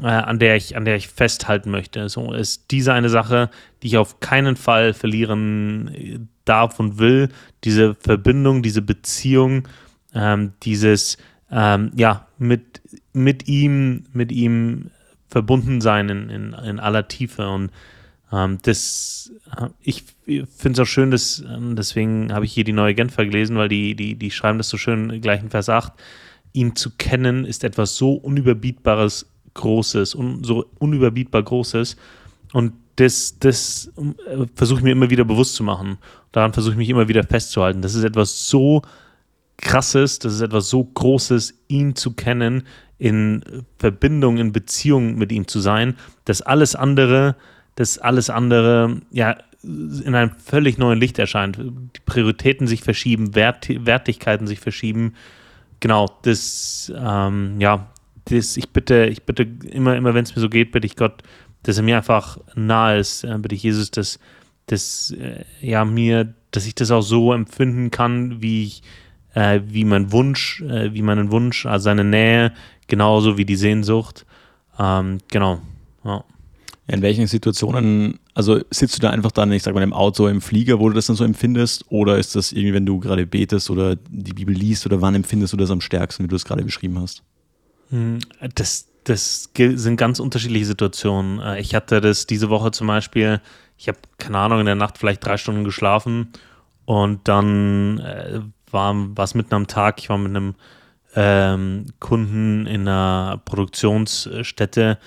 Speaker 2: äh, an, der ich, an der ich festhalten möchte. So ist diese eine Sache, die ich auf keinen Fall verlieren äh, darf und will. Diese Verbindung, diese Beziehung, ähm, dieses ähm, ja, mit, mit ihm, mit ihm verbunden sein in, in, in aller Tiefe. Und ähm, das, äh, ich finde es auch schön, dass, ähm, deswegen habe ich hier die neue Genfer gelesen, weil die, die, die schreiben das so schön gleich in Vers 8. Ihn zu kennen ist etwas so Unüberbietbares Großes und so unüberbietbar Großes. Und das, das äh, versuche ich mir immer wieder bewusst zu machen. Daran versuche ich mich immer wieder festzuhalten. Das ist etwas so Krasses, das ist etwas so Großes, ihn zu kennen, in Verbindung, in Beziehung mit ihm zu sein, dass alles andere, dass alles andere, ja, in einem völlig neuen Licht erscheint. Die Prioritäten sich verschieben, Wert, Wertigkeiten sich verschieben. Genau, das, ähm, ja, das, ich bitte, ich bitte immer, immer wenn es mir so geht, bitte ich Gott, dass er mir einfach nahe ist, äh, bitte ich Jesus, dass, dass äh, ja mir, dass ich das auch so empfinden kann, wie ich, äh, wie mein Wunsch, äh, wie meinen Wunsch, also seine Nähe, genauso wie die Sehnsucht. Ähm, genau. Ja.
Speaker 1: In welchen Situationen, also sitzt du da einfach dann, ich sag mal, im Auto, im Flieger, wo du das dann so empfindest? Oder ist das irgendwie, wenn du gerade betest oder die Bibel liest oder wann empfindest du das am stärksten, wie du es gerade beschrieben hast?
Speaker 2: Hm, das, das sind ganz unterschiedliche Situationen. Äh, ich hatte das diese Woche zum Beispiel, ich habe, keine Ahnung, in der Nacht vielleicht drei Stunden geschlafen und dann äh, war es mitten am Tag, ich war mit einem ähm, Kunden in einer Produktionsstätte,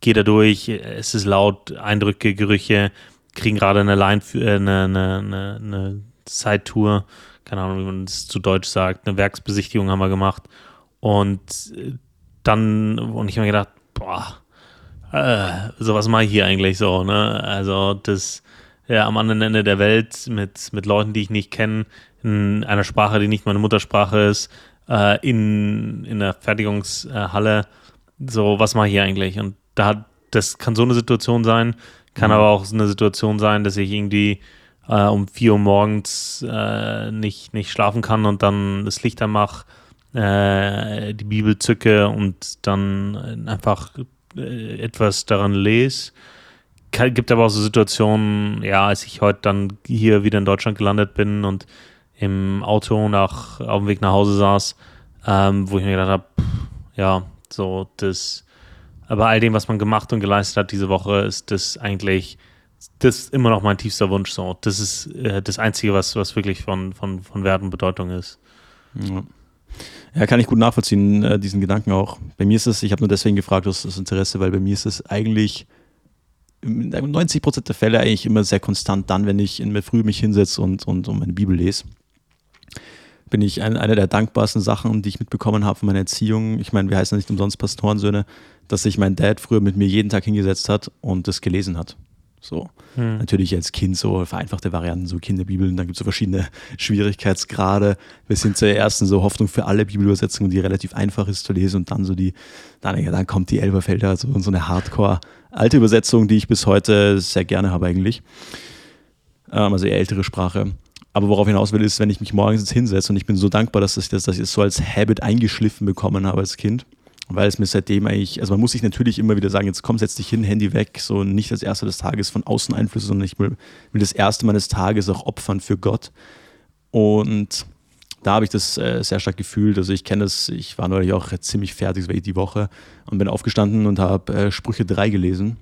Speaker 2: gehe da durch, es ist laut, Eindrücke, Gerüche, kriegen gerade eine Line, äh, eine, eine, eine, eine Side-Tour, keine Ahnung, wie man das zu Deutsch sagt, eine Werksbesichtigung haben wir gemacht und dann, und ich habe mir gedacht, boah, äh, so was mache ich hier eigentlich so, ne? Also das ja, am anderen Ende der Welt mit, mit Leuten, die ich nicht kenne, in einer Sprache, die nicht meine Muttersprache ist, äh, in, in der Fertigungshalle, so was mache ich hier eigentlich? Und da das kann so eine Situation sein, kann mhm. aber auch eine Situation sein, dass ich irgendwie äh, um 4 Uhr morgens äh, nicht, nicht schlafen kann und dann das Licht anmache äh, die Bibel zücke und dann einfach äh, etwas daran lese. Gibt aber auch so Situationen, ja, als ich heute dann hier wieder in Deutschland gelandet bin und im Auto nach, auf dem Weg nach Hause saß, ähm, wo ich mir gedacht habe, ja, so das, aber all dem, was man gemacht und geleistet hat diese Woche, ist das eigentlich, das ist immer noch mein tiefster Wunsch. So, das ist äh, das Einzige, was, was wirklich von, von, von Wert und Bedeutung ist.
Speaker 1: Ja. Ja, kann ich gut nachvollziehen, äh, diesen Gedanken auch. Bei mir ist es, ich habe nur deswegen gefragt, aus das Interesse, weil bei mir ist es eigentlich in 90 Prozent der Fälle eigentlich immer sehr konstant dann, wenn ich in mir früh mich hinsetze und, und, und meine Bibel lese. Bin ich ein, eine der dankbarsten Sachen, die ich mitbekommen habe von meiner Erziehung. Ich meine, wir heißen nicht umsonst Pastorensöhne, dass sich mein Dad früher mit mir jeden Tag hingesetzt hat und das gelesen hat. So. Hm. Natürlich als Kind so vereinfachte Varianten, so Kinderbibeln, dann gibt es so verschiedene Schwierigkeitsgrade. Wir sind zur ersten so Hoffnung für alle Bibelübersetzungen, die relativ einfach ist zu lesen und dann so die, dann, ja, dann kommt die Elberfelder, also so eine Hardcore alte Übersetzung, die ich bis heute sehr gerne habe eigentlich. Ähm, also eher ältere Sprache. Aber worauf ich hinaus will, ist, wenn ich mich morgens jetzt hinsetze und ich bin so dankbar, dass ich das, dass ich das so als Habit eingeschliffen bekommen habe als Kind, weil es mir seitdem eigentlich, also man muss sich natürlich immer wieder sagen, jetzt komm, setz dich hin, Handy weg, so nicht als Erster des Tages von außen Einflüsse, sondern ich will, will das erste meines Tages auch opfern für Gott. Und da habe ich das äh, sehr stark gefühlt. Also ich kenne das, ich war neulich auch ziemlich fertig, das war die Woche, und bin aufgestanden und habe äh, Sprüche 3 gelesen.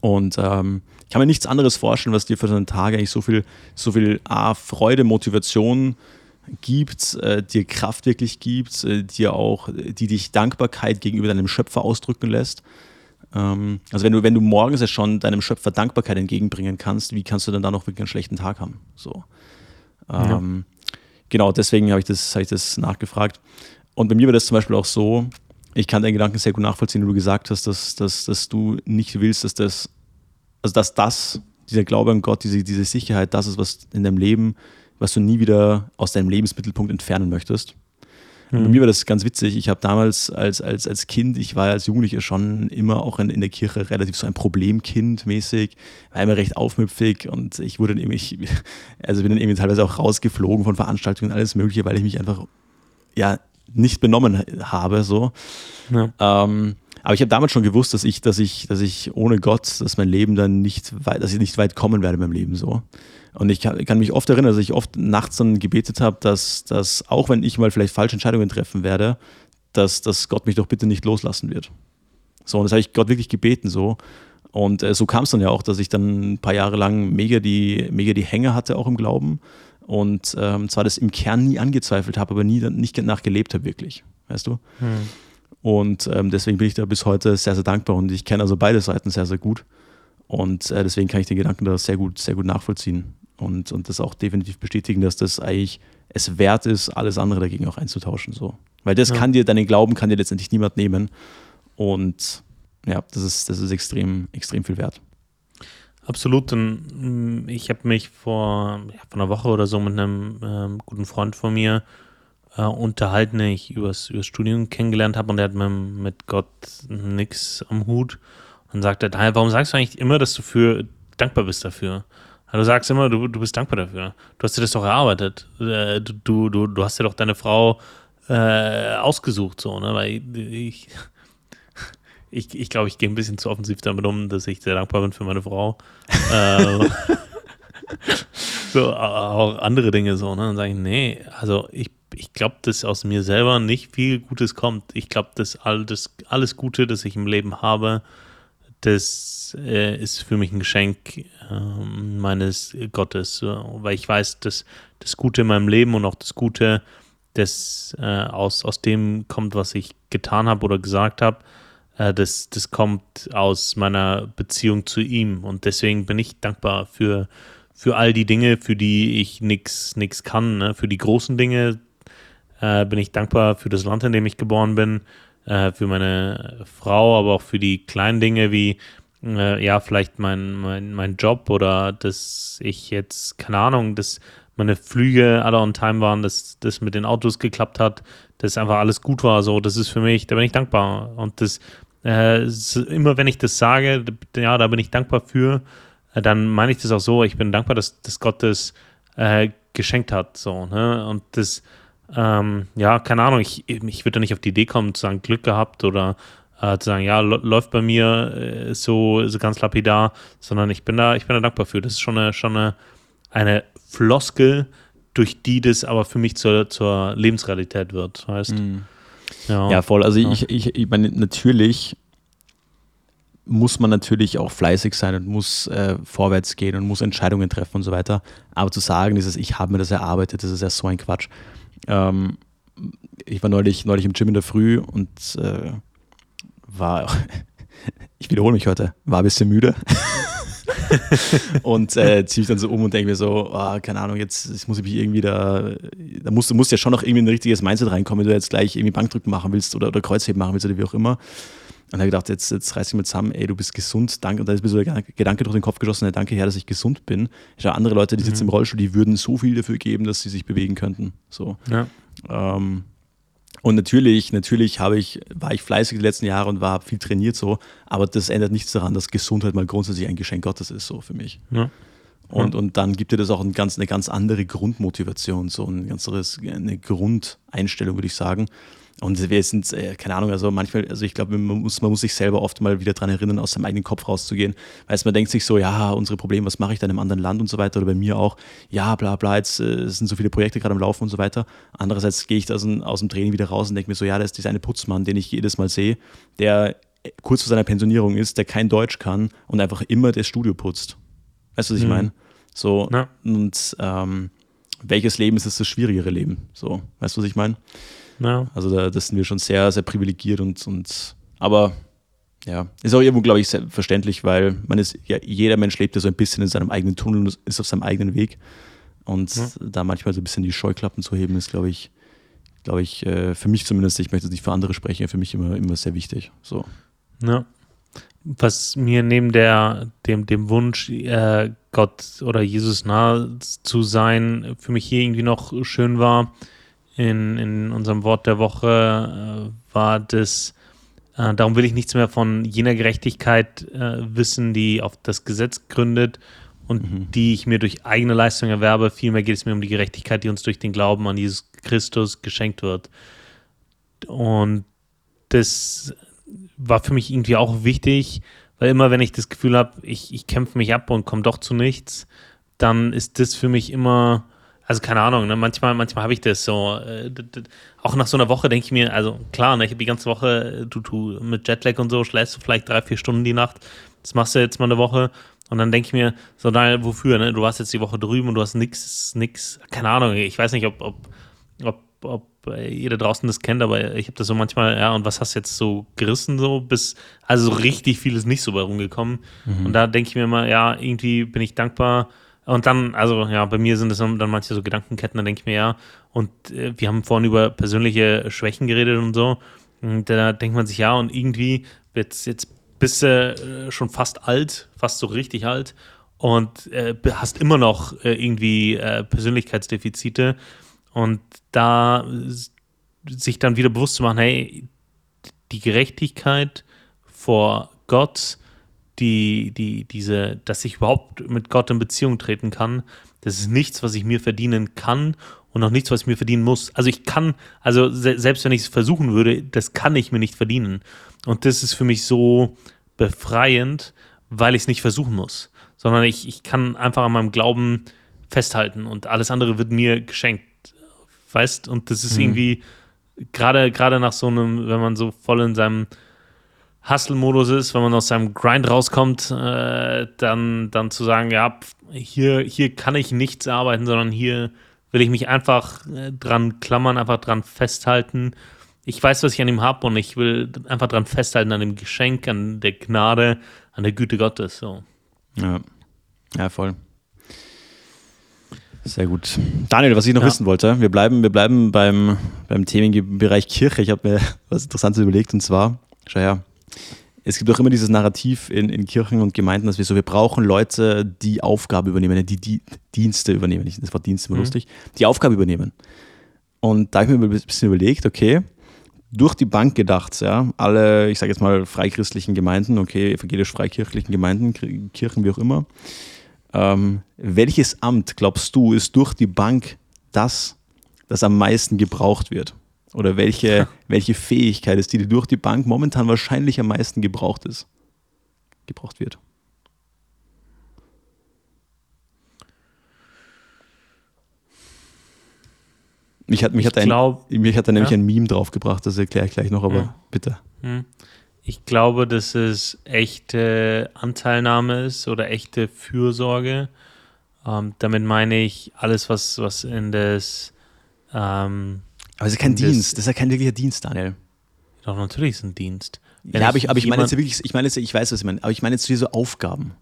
Speaker 1: Und ähm, ich kann mir nichts anderes vorstellen, was dir für so einen Tag eigentlich so viel, so viel A, Freude, Motivation gibt, äh, dir Kraft wirklich gibt, äh, dir auch, die dich Dankbarkeit gegenüber deinem Schöpfer ausdrücken lässt. Ähm, also wenn du, wenn du morgens ja schon deinem Schöpfer Dankbarkeit entgegenbringen kannst, wie kannst du dann da noch wirklich einen schlechten Tag haben? So. Ähm, ja. Genau, deswegen habe ich, das, hab ich das nachgefragt. Und bei mir war das zum Beispiel auch so, ich kann deinen Gedanken sehr gut nachvollziehen, wie du gesagt hast, dass, dass, dass du nicht willst, dass das, also dass das, dieser Glaube an Gott, diese, diese Sicherheit, das ist, was in deinem Leben was du nie wieder aus deinem Lebensmittelpunkt entfernen möchtest. Mhm. Bei mir war das ganz witzig. Ich habe damals als, als, als Kind, ich war als Jugendlicher schon immer auch in, in der Kirche relativ so ein Problemkind mäßig, war immer recht aufmüpfig und ich wurde dann irgendwie, also bin dann irgendwie teilweise auch rausgeflogen von Veranstaltungen und alles Mögliche, weil ich mich einfach ja nicht benommen habe. So. Ja. Ähm, aber ich habe damals schon gewusst, dass ich, dass ich, dass ich ohne Gott, dass mein Leben dann nicht weit, dass ich nicht weit kommen werde in meinem Leben so. Und ich kann, kann mich oft erinnern, dass ich oft nachts dann gebetet habe, dass, dass auch wenn ich mal vielleicht falsche Entscheidungen treffen werde, dass, dass Gott mich doch bitte nicht loslassen wird. So, und das habe ich Gott wirklich gebeten so. Und äh, so kam es dann ja auch, dass ich dann ein paar Jahre lang mega die, mega die Hänge hatte, auch im Glauben. Und ähm, zwar das im Kern nie angezweifelt habe, aber nie nicht nachgelebt habe, wirklich. Weißt du? Hm. Und ähm, deswegen bin ich da bis heute sehr, sehr dankbar und ich kenne also beide Seiten sehr, sehr gut. Und äh, deswegen kann ich den Gedanken da sehr gut, sehr gut nachvollziehen und, und das auch definitiv bestätigen, dass das eigentlich es wert ist, alles andere dagegen auch einzutauschen. So. Weil das ja. kann dir, deinen Glauben kann dir letztendlich niemand nehmen. Und ja, das ist, das ist extrem, extrem viel wert.
Speaker 2: Absolut. Und mm, ich habe mich vor, ja, vor einer Woche oder so mit einem ähm, guten Freund von mir äh, unterhalten, den ich übers, übers Studium kennengelernt habe und der hat mit, mit Gott nichts am Hut und sagte, warum sagst du eigentlich immer, dass du für dankbar bist dafür? Du sagst immer, du, du bist dankbar dafür. Du hast dir das doch erarbeitet. Äh, du, du, du hast dir doch deine Frau äh, ausgesucht, so, ne? Weil ich, ich, ich glaube, ich gehe ein bisschen zu offensiv damit um, dass ich sehr dankbar bin für meine Frau. ähm, so, auch andere Dinge so, ne? Dann sage ich, nee, also ich, ich glaube, dass aus mir selber nicht viel Gutes kommt. Ich glaube, dass all das, alles Gute, das ich im Leben habe, das äh, ist für mich ein Geschenk äh, meines Gottes, weil ich weiß, dass das Gute in meinem Leben und auch das Gute, das äh, aus, aus dem kommt, was ich getan habe oder gesagt habe, äh, das, das kommt aus meiner Beziehung zu ihm. Und deswegen bin ich dankbar für, für all die Dinge, für die ich nichts kann. Ne? Für die großen Dinge äh, bin ich dankbar für das Land, in dem ich geboren bin äh, für meine Frau, aber auch für die kleinen Dinge wie äh, ja, vielleicht mein, mein, mein Job oder dass ich jetzt, keine Ahnung, dass meine Flüge alle on time waren, dass das mit den Autos geklappt hat, dass einfach alles gut war. So, das ist für mich, da bin ich dankbar. Und das äh, immer wenn ich das sage, ja, da bin ich dankbar für, äh, dann meine ich das auch so, ich bin dankbar, dass, dass Gott das äh, geschenkt hat. So, ne? Und das ähm, ja, keine Ahnung, ich, ich würde da nicht auf die Idee kommen, zu sagen, Glück gehabt oder äh, zu sagen, ja, läuft bei mir äh, so, so ganz lapidar, sondern ich bin da, ich bin da dankbar für. Das ist schon eine, schon eine, eine Floskel, durch die das aber für mich zur, zur Lebensrealität wird, heißt. Mm.
Speaker 1: Ja, ja, voll. Also ja. Ich, ich, ich meine, natürlich muss man natürlich auch fleißig sein und muss äh, vorwärts gehen und muss Entscheidungen treffen und so weiter. Aber zu sagen, dieses, ich habe mir das erarbeitet, das ist ja so ein Quatsch. Ähm, ich war neulich, neulich im Gym in der Früh und äh, war, ich wiederhole mich heute, war ein bisschen müde. und äh, ziehe mich dann so um und denke mir so, oh, keine Ahnung, jetzt, jetzt muss ich mich irgendwie da, da musst du musst ja schon noch irgendwie ein richtiges Mindset reinkommen, wenn du jetzt gleich irgendwie Bankdrücken machen willst oder, oder Kreuzheben machen willst oder wie auch immer. Und habe gedacht, jetzt, jetzt reiß dich mal zusammen, ey, du bist gesund, danke. Und da ist mir so der Gedanke durch den Kopf geschossen, danke her, dass ich gesund bin. Ich habe andere Leute, die mhm. sitzen im Rollstuhl, die würden so viel dafür geben, dass sie sich bewegen könnten. So. Ja. Ähm, und natürlich, natürlich habe ich, war ich fleißig die letzten Jahre und war viel trainiert so, aber das ändert nichts daran, dass Gesundheit mal grundsätzlich ein Geschenk Gottes ist, so für mich. Ja. Und, ja. und dann gibt dir das auch ein ganz, eine ganz andere Grundmotivation, so ein ganzeres, eine Grundeinstellung, würde ich sagen. Und wir sind, äh, keine Ahnung, also manchmal, also ich glaube, man muss, man muss sich selber oft mal wieder daran erinnern, aus seinem eigenen Kopf rauszugehen. Weil man denkt sich so, ja, unsere Probleme, was mache ich dann im anderen Land und so weiter oder bei mir auch, ja, bla bla, jetzt äh, sind so viele Projekte gerade am Laufen und so weiter. Andererseits gehe ich aus dem, aus dem Training wieder raus und denke mir so, ja, das ist dieser eine Putzmann, den ich jedes Mal sehe, der kurz vor seiner Pensionierung ist, der kein Deutsch kann und einfach immer das Studio putzt. Weißt du, was ich mhm. meine? So, ja. und ähm, welches Leben ist das, das schwierigere Leben? So, weißt du, was ich meine? Ja. Also da das sind wir schon sehr, sehr privilegiert und, und aber ja, ist auch irgendwo, glaube ich, verständlich, weil man ist, ja, jeder Mensch lebt ja so ein bisschen in seinem eigenen Tunnel und ist auf seinem eigenen Weg. Und ja. da manchmal so ein bisschen die Scheuklappen zu heben, ist, glaube ich, glaube ich, äh, für mich zumindest, ich möchte nicht für andere sprechen, für mich immer, immer sehr wichtig. So.
Speaker 2: Ja. Was mir neben der, dem, dem Wunsch, äh, Gott oder Jesus nahe zu sein, für mich hier irgendwie noch schön war, in, in unserem Wort der Woche äh, war das, äh, darum will ich nichts mehr von jener Gerechtigkeit äh, wissen, die auf das Gesetz gründet und mhm. die ich mir durch eigene Leistung erwerbe. Vielmehr geht es mir um die Gerechtigkeit, die uns durch den Glauben an Jesus Christus geschenkt wird. Und das war für mich irgendwie auch wichtig, weil immer, wenn ich das Gefühl habe, ich, ich kämpfe mich ab und komme doch zu nichts, dann ist das für mich immer also keine Ahnung, ne? manchmal, manchmal habe ich das so. Äh, auch nach so einer Woche denke ich mir, also klar, ne, ich habe die ganze Woche, äh, du, du mit Jetlag und so schläfst du vielleicht drei, vier Stunden die Nacht. Das machst du jetzt mal eine Woche. Und dann denke ich mir, so Daniel, wofür, ne? Du warst jetzt die Woche drüben und du hast nix, nix, keine Ahnung, ich weiß nicht, ob, ob, ob, ob ihr da draußen das kennt, aber ich habe das so manchmal, ja, und was hast du jetzt so gerissen, so bis, also so richtig viel ist nicht so bei rumgekommen. Mhm. Und da denke ich mir immer, ja, irgendwie bin ich dankbar, und dann, also ja, bei mir sind es dann manche so Gedankenketten, da denke ich mir ja. Und äh, wir haben vorhin über persönliche Schwächen geredet und so. Und da denkt man sich ja, und irgendwie wird jetzt bist du äh, schon fast alt, fast so richtig alt und äh, hast immer noch äh, irgendwie äh, Persönlichkeitsdefizite. Und da sich dann wieder bewusst zu machen, hey, die Gerechtigkeit vor Gott die, die, diese, dass ich überhaupt mit Gott in Beziehung treten kann, das ist nichts, was ich mir verdienen kann und auch nichts, was ich mir verdienen muss. Also ich kann, also se selbst wenn ich es versuchen würde, das kann ich mir nicht verdienen. Und das ist für mich so befreiend, weil ich es nicht versuchen muss, sondern ich, ich kann einfach an meinem Glauben festhalten und alles andere wird mir geschenkt. Weißt? Und das ist mhm. irgendwie, gerade, gerade nach so einem, wenn man so voll in seinem Hustle-Modus ist, wenn man aus seinem Grind rauskommt, äh, dann, dann zu sagen, ja, hier, hier kann ich nichts arbeiten, sondern hier will ich mich einfach äh, dran klammern, einfach dran festhalten. Ich weiß, was ich an ihm habe und ich will einfach dran festhalten, an dem Geschenk, an der Gnade, an der Güte Gottes. So.
Speaker 1: Ja. ja, voll. Sehr gut. Daniel, was ich noch ja. wissen wollte, wir bleiben, wir bleiben beim, beim Themenbereich Kirche. Ich habe mir was Interessantes überlegt und zwar, schau her, es gibt auch immer dieses Narrativ in, in Kirchen und Gemeinden, dass wir so, wir brauchen Leute, die Aufgabe übernehmen, die, die Dienste übernehmen. Das Wort Dienst immer mhm. lustig. Die Aufgabe übernehmen. Und da habe ich mir ein bisschen überlegt, okay, durch die Bank gedacht, ja, alle, ich sage jetzt mal, freichristlichen Gemeinden, okay, evangelisch-freikirchlichen Gemeinden, Kirchen, wie auch immer. Ähm, welches Amt, glaubst du, ist durch die Bank das, das am meisten gebraucht wird? Oder welche, welche Fähigkeit ist die, die durch die Bank momentan wahrscheinlich am meisten gebraucht ist, gebraucht wird? Mich hat, mich hat, ein, glaub, mich hat da nämlich ja. ein Meme draufgebracht, das erkläre ich gleich noch, aber ja. bitte. Hm.
Speaker 2: Ich glaube, dass es echte Anteilnahme ist oder echte Fürsorge. Ähm, damit meine ich alles, was, was in das ähm,
Speaker 1: aber es ist kein und Dienst, das, ist ja kein wirklicher Dienst, Daniel.
Speaker 2: Doch, natürlich ist es ein Dienst.
Speaker 1: Wenn ja, aber ich, aber ich meine jetzt wirklich, ich meine jetzt, ich weiß, was ich meine, aber ich meine jetzt diese Aufgaben.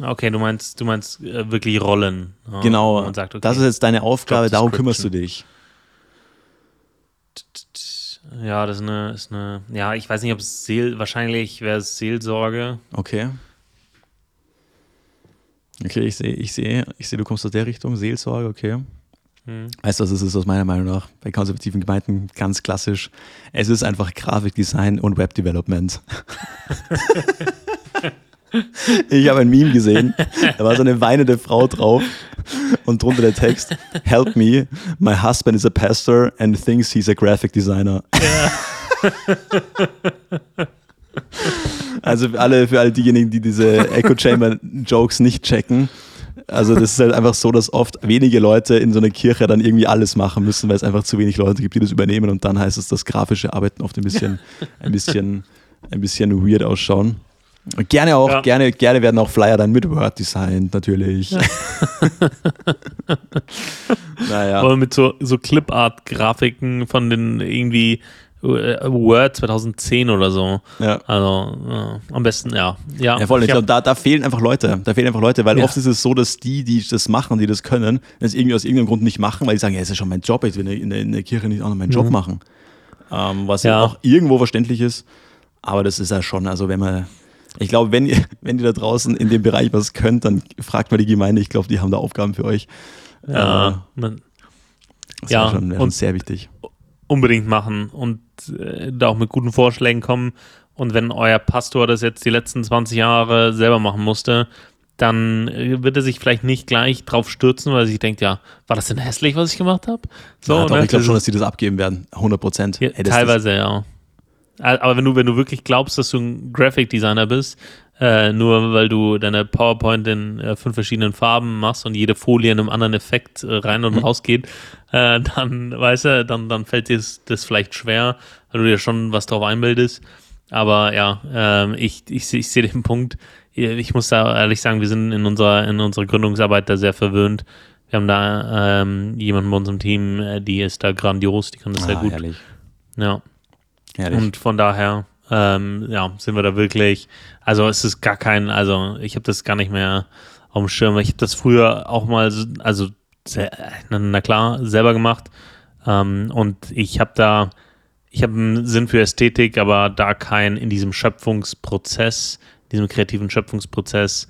Speaker 2: Okay, du meinst, du meinst äh, wirklich Rollen.
Speaker 1: Ja, genau. Man sagt, okay, das ist jetzt deine Aufgabe, darum kümmerst du dich.
Speaker 2: Ja, das ist eine, ist eine ja, ich weiß nicht, ob es Seel, wahrscheinlich wäre es Seelsorge.
Speaker 1: Okay. Okay, ich sehe, ich sehe, ich sehe, du kommst aus der Richtung, Seelsorge, okay. Mhm. Weißt du, was es ist aus meiner Meinung nach bei konservativen Gemeinden ganz klassisch? Es ist einfach Grafikdesign und Webdevelopment. Ich habe ein Meme gesehen, da war so eine weinende Frau drauf und drunter der Text: Help me, my husband is a pastor and thinks he's a graphic designer. Also für alle, für alle diejenigen, die diese Echo Chamber Jokes nicht checken. Also das ist halt einfach so, dass oft wenige Leute in so einer Kirche dann irgendwie alles machen müssen, weil es einfach zu wenig Leute gibt, die das übernehmen und dann heißt es, dass grafische Arbeiten oft ein bisschen, ein bisschen, ein bisschen weird ausschauen. Und gerne auch, ja. gerne, gerne werden auch Flyer dann mit Word designt, natürlich. Ja.
Speaker 2: naja. Oder mit so, so Clipart-Grafiken von den irgendwie Word 2010 oder so. Ja. Also ja, am besten, ja.
Speaker 1: Ja, ja voll. Ich, glaube, da, da fehlen einfach Leute. Da fehlen einfach Leute, weil ja. oft ist es so, dass die, die das machen, die das können, das irgendwie aus irgendeinem Grund nicht machen, weil die sagen, ja, ist ja schon mein Job, ich will in der, in der Kirche nicht auch noch meinen Job mhm. machen. Ähm, was ja auch irgendwo verständlich ist. Aber das ist ja schon, also wenn man ich glaube, wenn ihr, wenn ihr da draußen in dem Bereich was könnt, dann fragt mal die Gemeinde. Ich glaube, die haben da Aufgaben für euch.
Speaker 2: Ja, äh, man,
Speaker 1: das ja, schon, und sehr wichtig.
Speaker 2: Unbedingt machen und äh, da auch mit guten Vorschlägen kommen. Und wenn euer Pastor das jetzt die letzten 20 Jahre selber machen musste, dann äh, wird er sich vielleicht nicht gleich drauf stürzen, weil er sich denkt, ja, war das denn hässlich, was ich gemacht habe?
Speaker 1: So, ja, doch, ne? ich glaube schon, dass die das abgeben werden. 100 Prozent.
Speaker 2: Ja, teilweise, ja. Aber wenn du, wenn du wirklich glaubst, dass du ein Graphic Designer bist, äh, nur weil du deine PowerPoint in äh, fünf verschiedenen Farben machst und jede Folie in einem anderen Effekt äh, rein und mhm. raus geht, äh, dann, weißt du, dann, dann fällt dir das vielleicht schwer, weil du dir schon was drauf einbildest. Aber ja, ähm, ich, ich, ich sehe den Punkt. Ich muss da ehrlich sagen, wir sind in unserer, in unserer Gründungsarbeit da sehr verwöhnt. Wir haben da ähm, jemanden bei unserem Team, äh, die ist da grandios, die kann das ah, sehr gut. Herrlich. Ja. Herrlich. Und von daher, ähm, ja, sind wir da wirklich, also es ist gar kein, also ich habe das gar nicht mehr auf dem Schirm. Ich habe das früher auch mal, also na klar, selber gemacht. Ähm, und ich habe da, ich habe einen Sinn für Ästhetik, aber da kein in diesem Schöpfungsprozess, diesem kreativen Schöpfungsprozess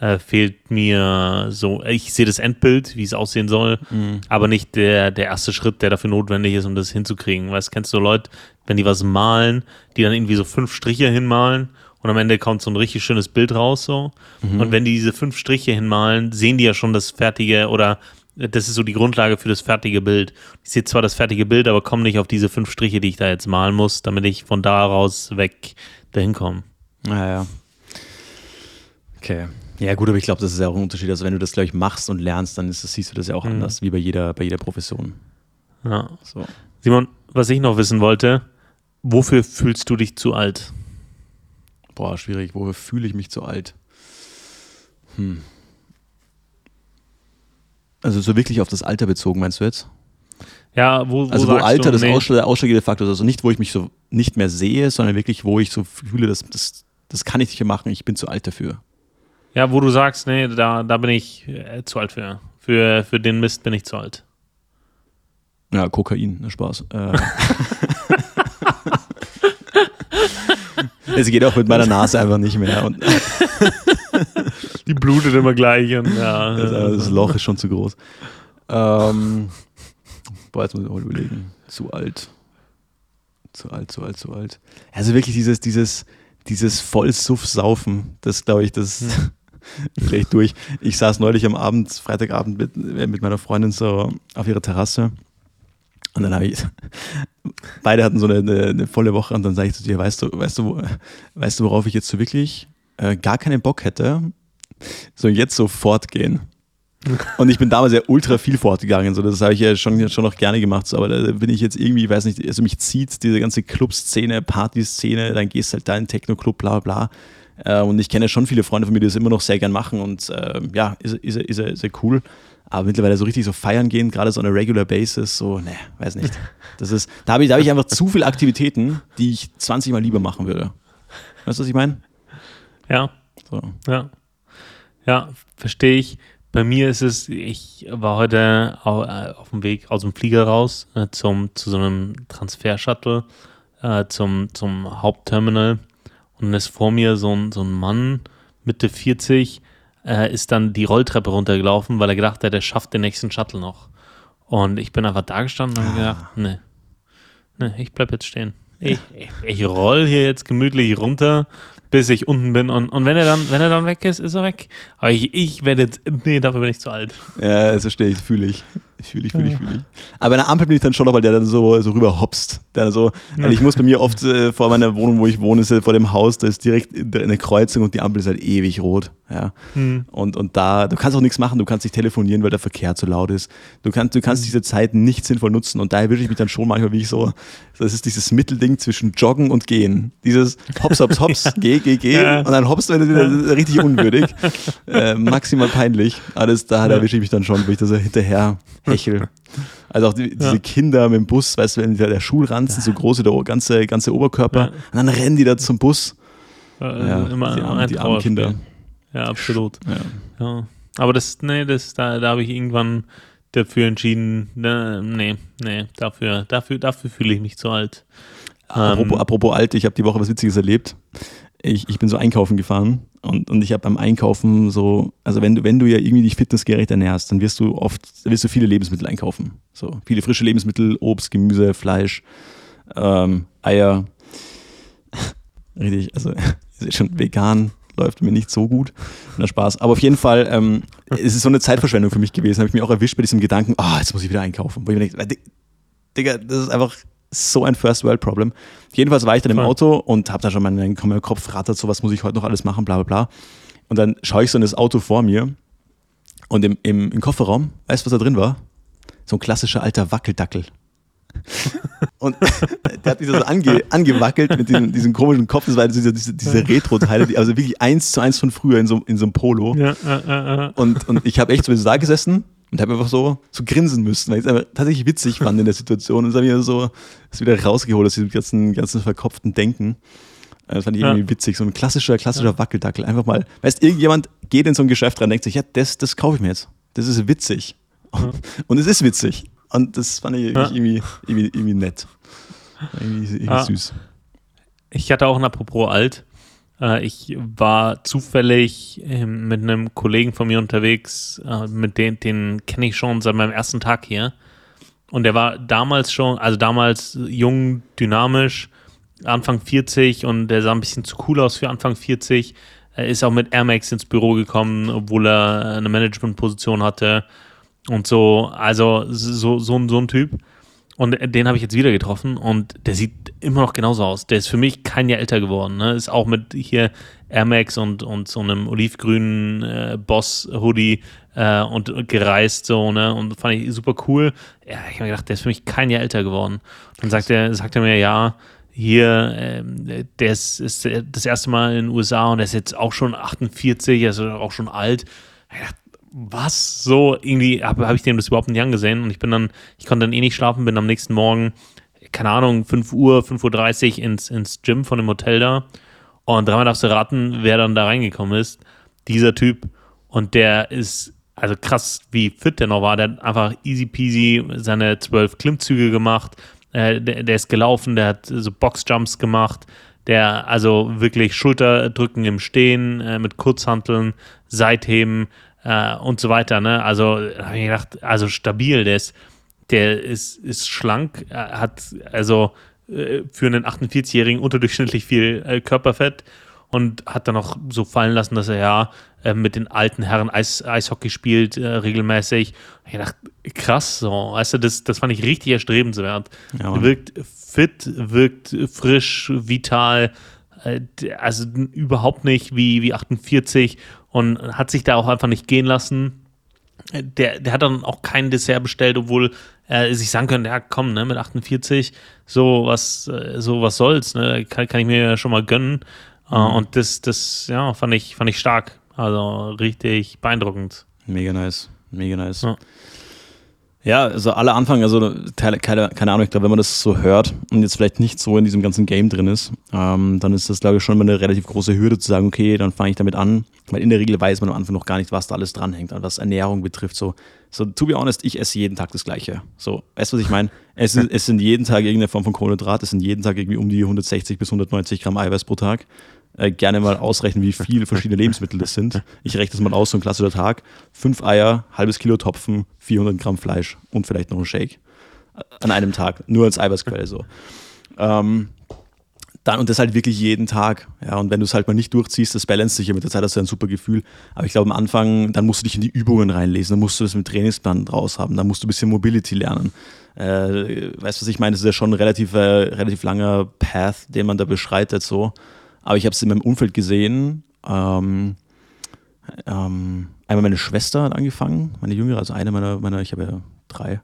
Speaker 2: äh, fehlt mir so, ich sehe das Endbild, wie es aussehen soll, mhm. aber nicht der, der erste Schritt, der dafür notwendig ist, um das hinzukriegen. Weißt, kennst du Leute, wenn die was malen, die dann irgendwie so fünf Striche hinmalen und am Ende kommt so ein richtig schönes Bild raus so. Mhm. Und wenn die diese fünf Striche hinmalen, sehen die ja schon das fertige oder das ist so die Grundlage für das fertige Bild. Ich sehe zwar das fertige Bild, aber komme nicht auf diese fünf Striche, die ich da jetzt malen muss, damit ich von daraus weg dahin komme.
Speaker 1: Naja. Okay. Ja, gut, aber ich glaube, das ist ja auch ein Unterschied. Also, wenn du das, glaube ich, machst und lernst, dann ist, siehst du das ja auch mhm. anders, wie bei jeder, bei jeder Profession.
Speaker 2: Ja. So. Simon, was ich noch wissen wollte, wofür fühlst du dich zu alt?
Speaker 1: Boah, schwierig. Wofür fühle ich mich zu alt? Hm. Also, so wirklich auf das Alter bezogen, meinst du jetzt?
Speaker 2: Ja, wo, wo
Speaker 1: Also, wo Alter du, das nee. ausschlaggebende Faktor ist. Also, nicht, wo ich mich so nicht mehr sehe, sondern wirklich, wo ich so fühle, das, das, das kann ich nicht mehr machen, ich bin zu alt dafür.
Speaker 2: Ja, wo du sagst, nee, da, da bin ich äh, zu alt für. für. Für den Mist bin ich zu alt.
Speaker 1: Ja, Kokain, ne Spaß. Äh. es geht auch mit meiner Nase einfach nicht mehr. Und
Speaker 2: Die blutet immer gleich. Und, ja.
Speaker 1: das, das, Loch ist schon zu groß. Ähm, boah, jetzt muss ich mal überlegen. Zu alt. Zu alt, zu alt, zu alt. Also wirklich dieses, dieses, dieses Vollsuff-Saufen, das glaube ich, das, hm recht durch. Ich saß neulich am Abend, Freitagabend mit, mit meiner Freundin so auf ihrer Terrasse. Und dann habe ich, beide hatten so eine, eine, eine, volle Woche und dann sage ich zu dir, weißt du, weißt du, weißt du, worauf ich jetzt so wirklich äh, gar keinen Bock hätte? So jetzt so fortgehen. Und ich bin damals ja ultra viel fortgegangen, so das habe ich ja schon, schon noch gerne gemacht, so, aber da bin ich jetzt irgendwie, weiß nicht, also mich zieht diese ganze Clubszene, Partyszene, dann gehst halt da in den Techno-Club, bla bla. Äh, und ich kenne schon viele Freunde von mir, die das immer noch sehr gern machen und äh, ja, ist, ist, ist, ist, cool. Aber mittlerweile so richtig so feiern gehen, gerade so on a regular basis, so, ne, weiß nicht. Das ist, da habe ich, hab ich einfach zu viele Aktivitäten, die ich 20 Mal lieber machen würde. Weißt du, was ich meine?
Speaker 2: Ja. So. Ja. Ja, verstehe ich. Bei mir ist es, ich war heute äh, auf dem Weg aus dem Flieger raus äh, zum, zu so einem Transfer-Shuttle äh, zum, zum Hauptterminal und ist vor mir so ein, so ein Mann, Mitte 40, äh, ist dann die Rolltreppe runtergelaufen, weil er gedacht hat, er schafft den nächsten Shuttle noch. Und ich bin einfach da gestanden und habe ah. gedacht, nee, nee, ich bleib jetzt stehen. Ich, ich, ich roll hier jetzt gemütlich runter, bis ich unten bin. Und, und wenn er dann, wenn er dann weg ist, ist er weg. Aber ich, ich werde jetzt, nee, dafür bin ich zu alt.
Speaker 1: Ja, das verstehe ich, fühle ich. Fühle ich, fühle ich, fühle ich. Aber bei einer Ampel bin ich dann schon noch, weil der dann so, so rüber hopst. Der so, also ich muss bei mir oft äh, vor meiner Wohnung, wo ich wohne, ist ja vor dem Haus, da ist direkt eine Kreuzung und die Ampel ist halt ewig rot. Ja.
Speaker 2: Hm.
Speaker 1: Und, und da, du kannst auch nichts machen, du kannst nicht telefonieren, weil der Verkehr zu laut ist. Du kannst, du kannst diese Zeit nicht sinnvoll nutzen. Und da erwische ich mich dann schon manchmal, wie ich so, das ist dieses Mittelding zwischen Joggen und Gehen. Dieses Hops, Hops, Hops, geh, geh, geh.
Speaker 2: Ja.
Speaker 1: Und dann hoppst du wieder richtig unwürdig. Äh, maximal peinlich. Alles da, da
Speaker 2: Ja.
Speaker 1: erwische ich mich dann schon, wo ich da so hinterher hechel. Also auch die, diese
Speaker 2: Ja.
Speaker 1: Kinder mit dem Bus, weißt du, wenn der, der Schulranzen so groß ist, der ganze, ganze Oberkörper, und dann rennen die da zum Bus. Ja,
Speaker 2: immer
Speaker 1: die armen- die armen. Kinder.
Speaker 2: Ja, absolut.
Speaker 1: Ja.
Speaker 2: Ja. Aber das, nee, das, da, da habe ich irgendwann dafür entschieden, ne, nee, nee, dafür, dafür, dafür fühle ich mich zu alt.
Speaker 1: Apropos,
Speaker 2: Ähm,
Speaker 1: apropos alt, ich habe die Woche was Witziges erlebt. Ich, ich bin so einkaufen gefahren und, und ich habe beim Einkaufen so, also wenn du, wenn du ja irgendwie dich fitnessgerecht ernährst, dann wirst du oft, wirst du viele Lebensmittel einkaufen. So viele frische Lebensmittel, Obst, Gemüse, Fleisch, ähm, Eier. Richtig, also schon, vegan läuft mir nicht so gut. Na Spaß. Aber auf jeden Fall, ähm, es ist so eine Zeitverschwendung für mich gewesen. Habe ich mich auch erwischt bei diesem Gedanken, ah, jetzt muss ich wieder einkaufen. Wo ich mir denke, Digga, das ist einfach so ein First World Problem. Jedenfalls war ich dann im
Speaker 2: Voll.
Speaker 1: Auto und habe da schon meinen mein Kopf rattert, so was muss ich heute noch alles machen, bla bla bla. Und dann schaue ich so in das Auto vor mir und im, im, im Kofferraum, weißt du, was da drin war? So ein klassischer alter Wackeldackel. Und der hat mich so ange, angewackelt mit diesem, diesem komischen Kopf. Das war diese, diese, diese Retro-Teile, die, also wirklich eins zu eins von früher in so, in so einem Polo.
Speaker 2: ja, äh, äh, äh.
Speaker 1: Und, und ich habe echt so da gesessen und habe einfach so, so grinsen müssen, weil ich es einfach tatsächlich witzig fand in der Situation. Und es habe mir so das wieder rausgeholt aus diesem ganzen, ganzen verkopften Denken. Äh, Das fand ich
Speaker 2: Ja.
Speaker 1: irgendwie witzig. So ein klassischer, klassischer Wackeldackel. Einfach mal, weißt irgendjemand geht in so ein Geschäft rein und denkt sich, ja, das, das kaufe ich mir jetzt. Das ist witzig. Und es ist witzig. Und das fand ich
Speaker 2: Ja.
Speaker 1: irgendwie, irgendwie, irgendwie nett. Irgendwie, irgendwie
Speaker 2: Ja.
Speaker 1: süß.
Speaker 2: Ich hatte auch ein Apropos alt. Äh, ich war zufällig ähm, mit einem Kollegen von mir unterwegs, äh, mit den, den kenne ich schon seit meinem ersten Tag hier. Und der war damals schon, also damals jung, dynamisch, Anfang 40 und der sah ein bisschen zu cool aus für Anfang 40. Er ist auch mit Air Max ins Büro gekommen, obwohl er eine Managementposition hatte und so. Also so, so, so ein Typ. Und den habe ich jetzt wieder getroffen und der sieht immer noch genauso aus. Der ist für mich kein Jahr älter geworden. Ne? Ist auch mit hier Air Max und, und so einem olivgrünen äh, Boss-Hoodie äh, und gereist so, ne? Und fand ich super cool. Ja, ich habe mir gedacht, der ist für mich kein Jahr älter geworden. Dann sagt er, sagt er mir, ja, hier, ähm, der ist, ist das erste Mal in den USA und der ist jetzt auch schon 48, also auch schon alt. Ich dachte, was so irgendwie habe hab ich dem das überhaupt nicht angesehen und ich bin dann, ich konnte dann eh nicht schlafen, bin am nächsten Morgen, keine Ahnung, 5 Uhr, 5.30 Uhr ins, ins Gym von dem Hotel da und dreimal darfst du raten, wer dann da reingekommen ist. Dieser Typ und der ist, also krass, wie fit der noch war, der hat einfach easy peasy seine zwölf Klimmzüge gemacht, äh, der, der ist gelaufen, der hat so Boxjumps gemacht, der also wirklich Schulterdrücken im Stehen äh, mit Kurzhanteln, Seitheben äh, und so weiter. Ne? Also habe ich gedacht, also stabil, der ist, der ist, ist schlank, er hat also äh, für einen 48-Jährigen unterdurchschnittlich viel äh, Körperfett und hat dann noch so fallen lassen, dass er ja äh, mit den alten Herren Eis, Eishockey spielt, äh, regelmäßig. Ich dachte, krass, so, weißt du, das, das fand ich richtig erstrebenswert.
Speaker 1: Ja,
Speaker 2: wirkt fit, wirkt frisch, vital, äh, also überhaupt nicht wie, wie 48 und hat sich da auch einfach nicht gehen lassen. Der, der hat dann auch kein Dessert bestellt, obwohl er sich sagen könnte, ja komm, ne, mit 48, so was, äh, so was soll's, ne, kann, kann ich mir ja schon mal gönnen. Äh, Und das, das, ja, fand ich, fand ich stark. Also richtig beeindruckend.
Speaker 1: Mega nice. Mega nice.
Speaker 2: Ja.
Speaker 1: Ja, also aller Anfang, also keine, keine, Ahnung, ich glaube, wenn man das so hört und jetzt vielleicht nicht so in diesem ganzen Game drin ist, ähm, dann ist das, glaube ich, schon mal eine relativ große Hürde zu sagen, okay, dann fange ich damit an. Weil in der Regel weiß man am Anfang noch gar nicht, was da alles dranhängt, was Ernährung betrifft. So, so to be honest, ich esse jeden Tag das Gleiche. So, weißt du, was ich meine? Es, es sind jeden Tag irgendeine Form von Kohlenhydrat, es sind jeden Tag irgendwie um die 160 bis 190 Gramm Eiweiß pro Tag. Äh, gerne mal ausrechnen, wie viele verschiedene Lebensmittel das sind. Ich rechne das mal aus, so ein klassischer Tag. Fünf Eier, halbes Kilo Topfen, 400 Gramm Fleisch und vielleicht noch ein Shake. Äh, An einem Tag, nur als Eiweißquelle so. Ähm, dann, und das halt wirklich jeden Tag. Ja, und wenn du es halt mal nicht durchziehst, das balance sich ja mit der Zeit, hast du ein super Gefühl. Aber ich glaube, am Anfang, dann musst du dich in die Übungen reinlesen, dann musst du das mit Trainingsplan draus haben, dann musst du ein bisschen Mobility lernen. Äh, weißt du, was ich meine? Das ist ja schon ein relativ, äh, relativ langer Path, den man da beschreitet, so. Aber ich habe es in meinem Umfeld gesehen. Ähm, ähm, einmal meine Schwester hat angefangen, meine Jüngere, also eine meiner, meiner ich habe ja drei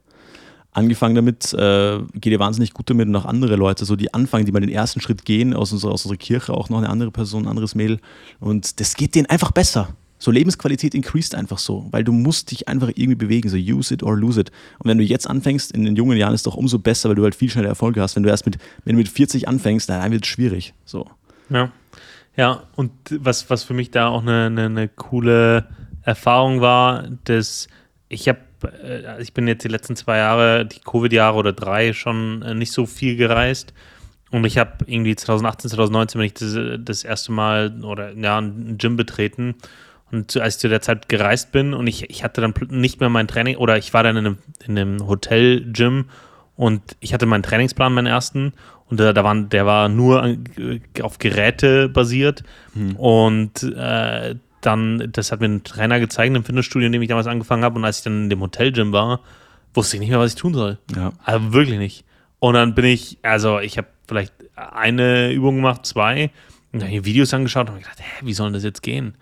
Speaker 1: angefangen damit, äh, geht ihr wahnsinnig gut damit und auch andere Leute, so die anfangen, die mal den ersten Schritt gehen aus unserer, aus unserer Kirche, auch noch eine andere Person, ein anderes Mädel und das geht denen einfach besser. So Lebensqualität increased einfach so, weil du musst dich einfach irgendwie bewegen, so use it or lose it. Und wenn du jetzt anfängst, in den jungen Jahren ist es doch umso besser, weil du halt viel schneller Erfolge hast. Wenn du erst mit, wenn du mit 40 anfängst, dann wird es schwierig. So.
Speaker 2: Ja. Ja, und was, was für mich da auch eine, eine, eine coole Erfahrung war, dass ich habe äh, ich bin jetzt die letzten zwei Jahre, die Covid-Jahre oder drei, schon äh, nicht so viel gereist. Und ich habe irgendwie 2018, 2019 bin ich das, das, erste Mal oder ja, ein Gym betreten. Und als ich zu der Zeit gereist bin und ich, ich hatte dann nicht mehr mein Training oder ich war dann in einem, in einem Hotel-Gym und ich hatte meinen Trainingsplan, meinen ersten. Und da, da waren, der war nur auf Geräte basiert. Hm. Und äh, dann, das hat mir ein Trainer gezeigt im Fitnessstudio, in dem ich damals angefangen habe. Und als ich dann in dem Hotelgym war, wusste ich nicht mehr, was ich tun soll. Ja. Also wirklich nicht. Und dann bin ich, also ich habe vielleicht eine Übung gemacht, zwei, und dann hier Videos angeschaut und habe gedacht, hä, wie soll das jetzt gehen?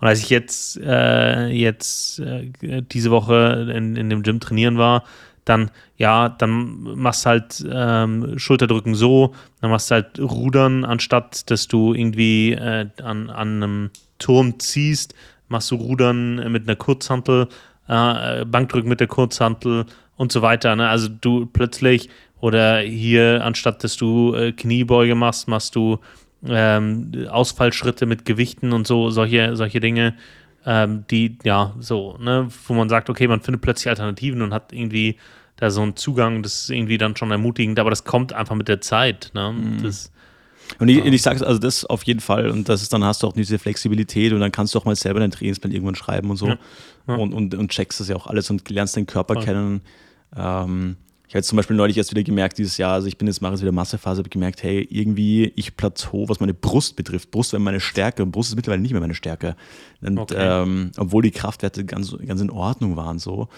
Speaker 2: Und als ich jetzt, äh, jetzt äh, diese Woche in, in dem Gym trainieren war, dann, ja, dann machst halt ähm, Schulterdrücken so, dann machst halt Rudern, anstatt dass du irgendwie äh, an, an einem Turm ziehst, machst du Rudern mit einer Kurzhantel, äh, Bankdrücken mit der Kurzhantel und so weiter. Ne? Also du plötzlich oder hier, anstatt dass du äh, Kniebeuge machst, machst du ähm, Ausfallschritte mit Gewichten und so, solche, solche Dinge, ähm, die, ja, so, ne, wo man sagt, okay, man findet plötzlich Alternativen und hat irgendwie da so einen Zugang, das ist irgendwie dann schon ermutigend, aber das kommt einfach mit der Zeit. Ne? Mhm. Das,
Speaker 1: und ich, ich sage also das auf jeden Fall. Und das ist dann hast du auch diese Flexibilität und dann kannst du auch mal selber deinen Trainingsplan irgendwann schreiben und so. Ja. Ja. Und, und, und checkst das ja auch alles und lernst deinen Körper ja. kennen. Ähm, ich habe jetzt zum Beispiel neulich erst wieder gemerkt, dieses Jahr, also ich bin jetzt, mache jetzt wieder Massephase, habe gemerkt, hey, irgendwie ich Plateau, was meine Brust betrifft. Brust wäre meine Stärke und Brust ist mittlerweile nicht mehr meine Stärke. Und, okay. ähm, obwohl die Kraftwerte ganz, ganz in Ordnung waren so.